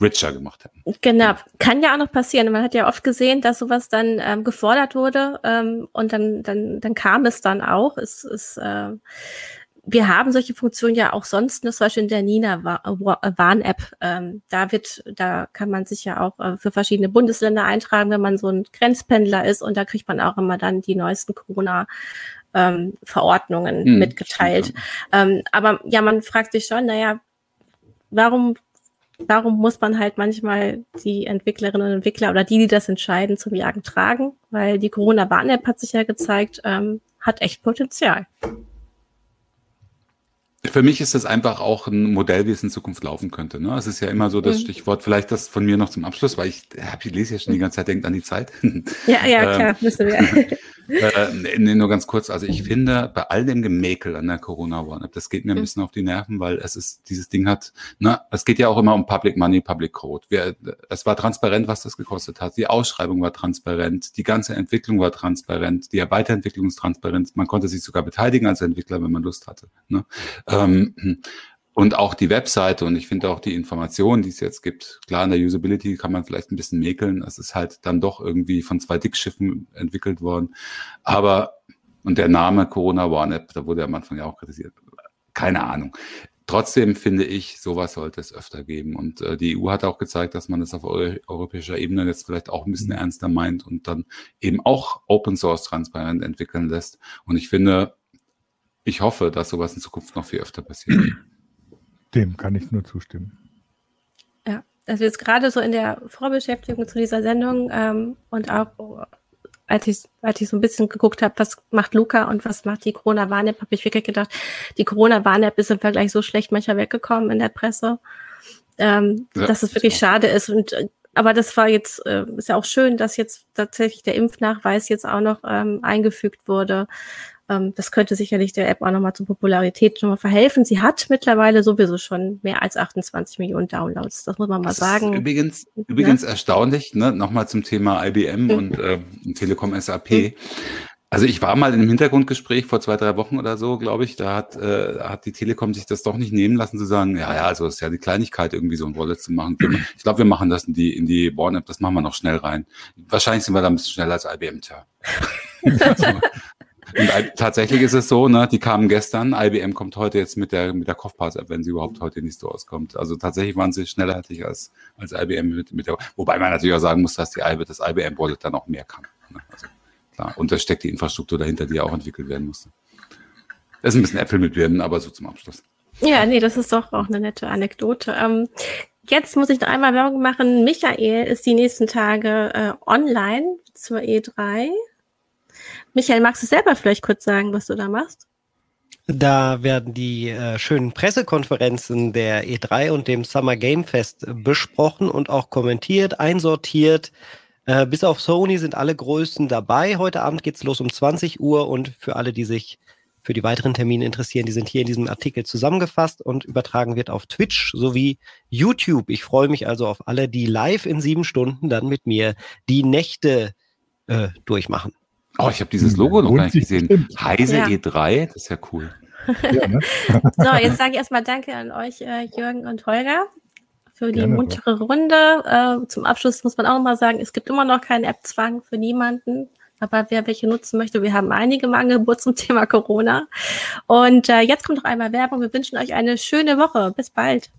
richer gemacht hätten. Genau, kann ja auch noch passieren. Man hat ja oft gesehen, dass sowas dann ähm, gefordert wurde ähm, und dann, dann, dann kam es dann auch. Es ist äh, wir haben solche Funktionen ja auch sonst, ne, zum Beispiel in der Nina-Warn-App. Ähm, da wird, da kann man sich ja auch äh, für verschiedene Bundesländer eintragen, wenn man so ein Grenzpendler ist und da kriegt man auch immer dann die neuesten Corona ähm, Verordnungen hm, mitgeteilt. Ähm, aber ja, man fragt sich schon, naja, warum, warum muss man halt manchmal die Entwicklerinnen und Entwickler oder die, die das entscheiden, zum Jagen tragen? Weil die Corona-Warn-App hat sich ja gezeigt, ähm, hat echt Potenzial. Für mich ist das einfach auch ein Modell, wie es in Zukunft laufen könnte. Ne? Es ist ja immer so das mhm. Stichwort, vielleicht das von mir noch zum Abschluss, weil ich, ich lese ja schon die ganze Zeit, denkt an die Zeit. Ja, ja, klar, wissen wir. Äh, nee, nur ganz kurz. Also ich finde, bei all dem Gemäkel an der Corona Warn-App, das geht mir ein mhm. bisschen auf die Nerven, weil es ist, dieses Ding hat, ne, es geht ja auch immer um Public Money, Public Code. Wir, es war transparent, was das gekostet hat. Die Ausschreibung war transparent, die ganze Entwicklung war transparent, die Weiterentwicklung ist transparent. Man konnte sich sogar beteiligen als Entwickler, wenn man Lust hatte. Ne? Ähm, und auch die Webseite und ich finde auch die Informationen, die es jetzt gibt, klar, in der Usability kann man vielleicht ein bisschen mäkeln. Es ist halt dann doch irgendwie von zwei Dickschiffen entwickelt worden. Aber, und der Name Corona One App, da wurde am Anfang ja auch kritisiert. Keine Ahnung. Trotzdem finde ich, sowas sollte es öfter geben. Und äh, die EU hat auch gezeigt, dass man das auf eu europäischer Ebene jetzt vielleicht auch ein bisschen mhm. ernster meint und dann eben auch Open Source transparent entwickeln lässt. Und ich finde, ich hoffe, dass sowas in Zukunft noch viel öfter passiert. Dem kann ich nur zustimmen. Ja, also jetzt gerade so in der Vorbeschäftigung zu dieser Sendung ähm, und auch als ich, als ich so ein bisschen geguckt habe, was macht Luca und was macht die Corona-Warn-App, habe ich wirklich gedacht, die Corona-Warn-App ist im Vergleich so schlecht manchmal weggekommen in der Presse, ähm, ja, dass es wirklich so. schade ist. Und aber das war jetzt, äh, ist ja auch schön, dass jetzt tatsächlich der Impfnachweis jetzt auch noch ähm, eingefügt wurde. Ähm, das könnte sicherlich der App auch nochmal zur Popularität schon mal verhelfen. Sie hat mittlerweile sowieso schon mehr als 28 Millionen Downloads. Das muss man mal das sagen. übrigens, ja? übrigens erstaunlich, ne? nochmal zum Thema IBM mhm. und äh, Telekom SAP. Mhm. Also ich war mal in einem Hintergrundgespräch vor zwei, drei Wochen oder so, glaube ich. Da hat, äh, hat die Telekom sich das doch nicht nehmen lassen zu sagen, ja, ja, also es ist ja die Kleinigkeit, irgendwie so ein Wallet zu machen. Ich glaube, wir machen das in die, in die Born-App, das machen wir noch schnell rein. Wahrscheinlich sind wir da ein bisschen schneller als IBM, tja. Und tatsächlich ist es so, ne, die kamen gestern, IBM kommt heute jetzt mit der, mit der Kopfpass-App, wenn sie überhaupt heute in die Stores kommt. Also tatsächlich waren sie schneller als, als IBM mit, mit der, wobei man natürlich auch sagen muss, dass die das IBM Wallet dann auch mehr kann. Ne? Also, klar. Und da steckt die Infrastruktur dahinter, die auch entwickelt werden musste. Das ist ein bisschen Äpfel mit Birnen, aber so zum Abschluss. Ja, nee, das ist doch auch eine nette Anekdote. Ähm, jetzt muss ich noch einmal Werbung machen. Michael ist die nächsten Tage äh, online zur E3. Michael, magst du selber vielleicht kurz sagen, was du da machst? Da werden die äh, schönen Pressekonferenzen der E3 und dem Summer Game Fest besprochen und auch kommentiert, einsortiert. Äh, bis auf Sony sind alle Größen dabei. Heute Abend geht es los um 20 Uhr und für alle, die sich für die weiteren Termine interessieren, die sind hier in diesem Artikel zusammengefasst und übertragen wird auf Twitch sowie YouTube. Ich freue mich also auf alle, die live in sieben Stunden dann mit mir die Nächte äh, durchmachen. Oh, ich habe dieses Logo noch gar nicht gesehen. Bestimmt. Heise ja. E3, das ist ja cool. Ja, ne? so, jetzt sage ich erstmal Danke an euch, äh, Jürgen und Holger, für die Gerne muntere Runde. Äh, zum Abschluss muss man auch noch mal sagen, es gibt immer noch keinen App-Zwang für niemanden. aber wer welche nutzen möchte, wir haben einige im Angebot zum Thema Corona. Und äh, jetzt kommt noch einmal Werbung. Wir wünschen euch eine schöne Woche. Bis bald.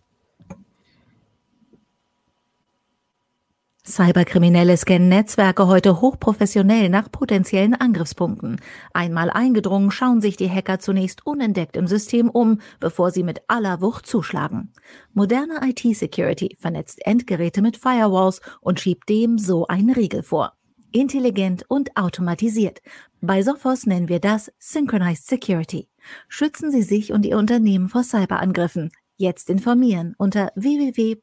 Cyberkriminelle scannen Netzwerke heute hochprofessionell nach potenziellen Angriffspunkten. Einmal eingedrungen, schauen sich die Hacker zunächst unentdeckt im System um, bevor sie mit aller Wucht zuschlagen. Moderne IT-Security vernetzt Endgeräte mit Firewalls und schiebt dem so einen Riegel vor. Intelligent und automatisiert. Bei Sophos nennen wir das Synchronized Security. Schützen Sie sich und Ihr Unternehmen vor Cyberangriffen. Jetzt informieren unter www.sophos.de.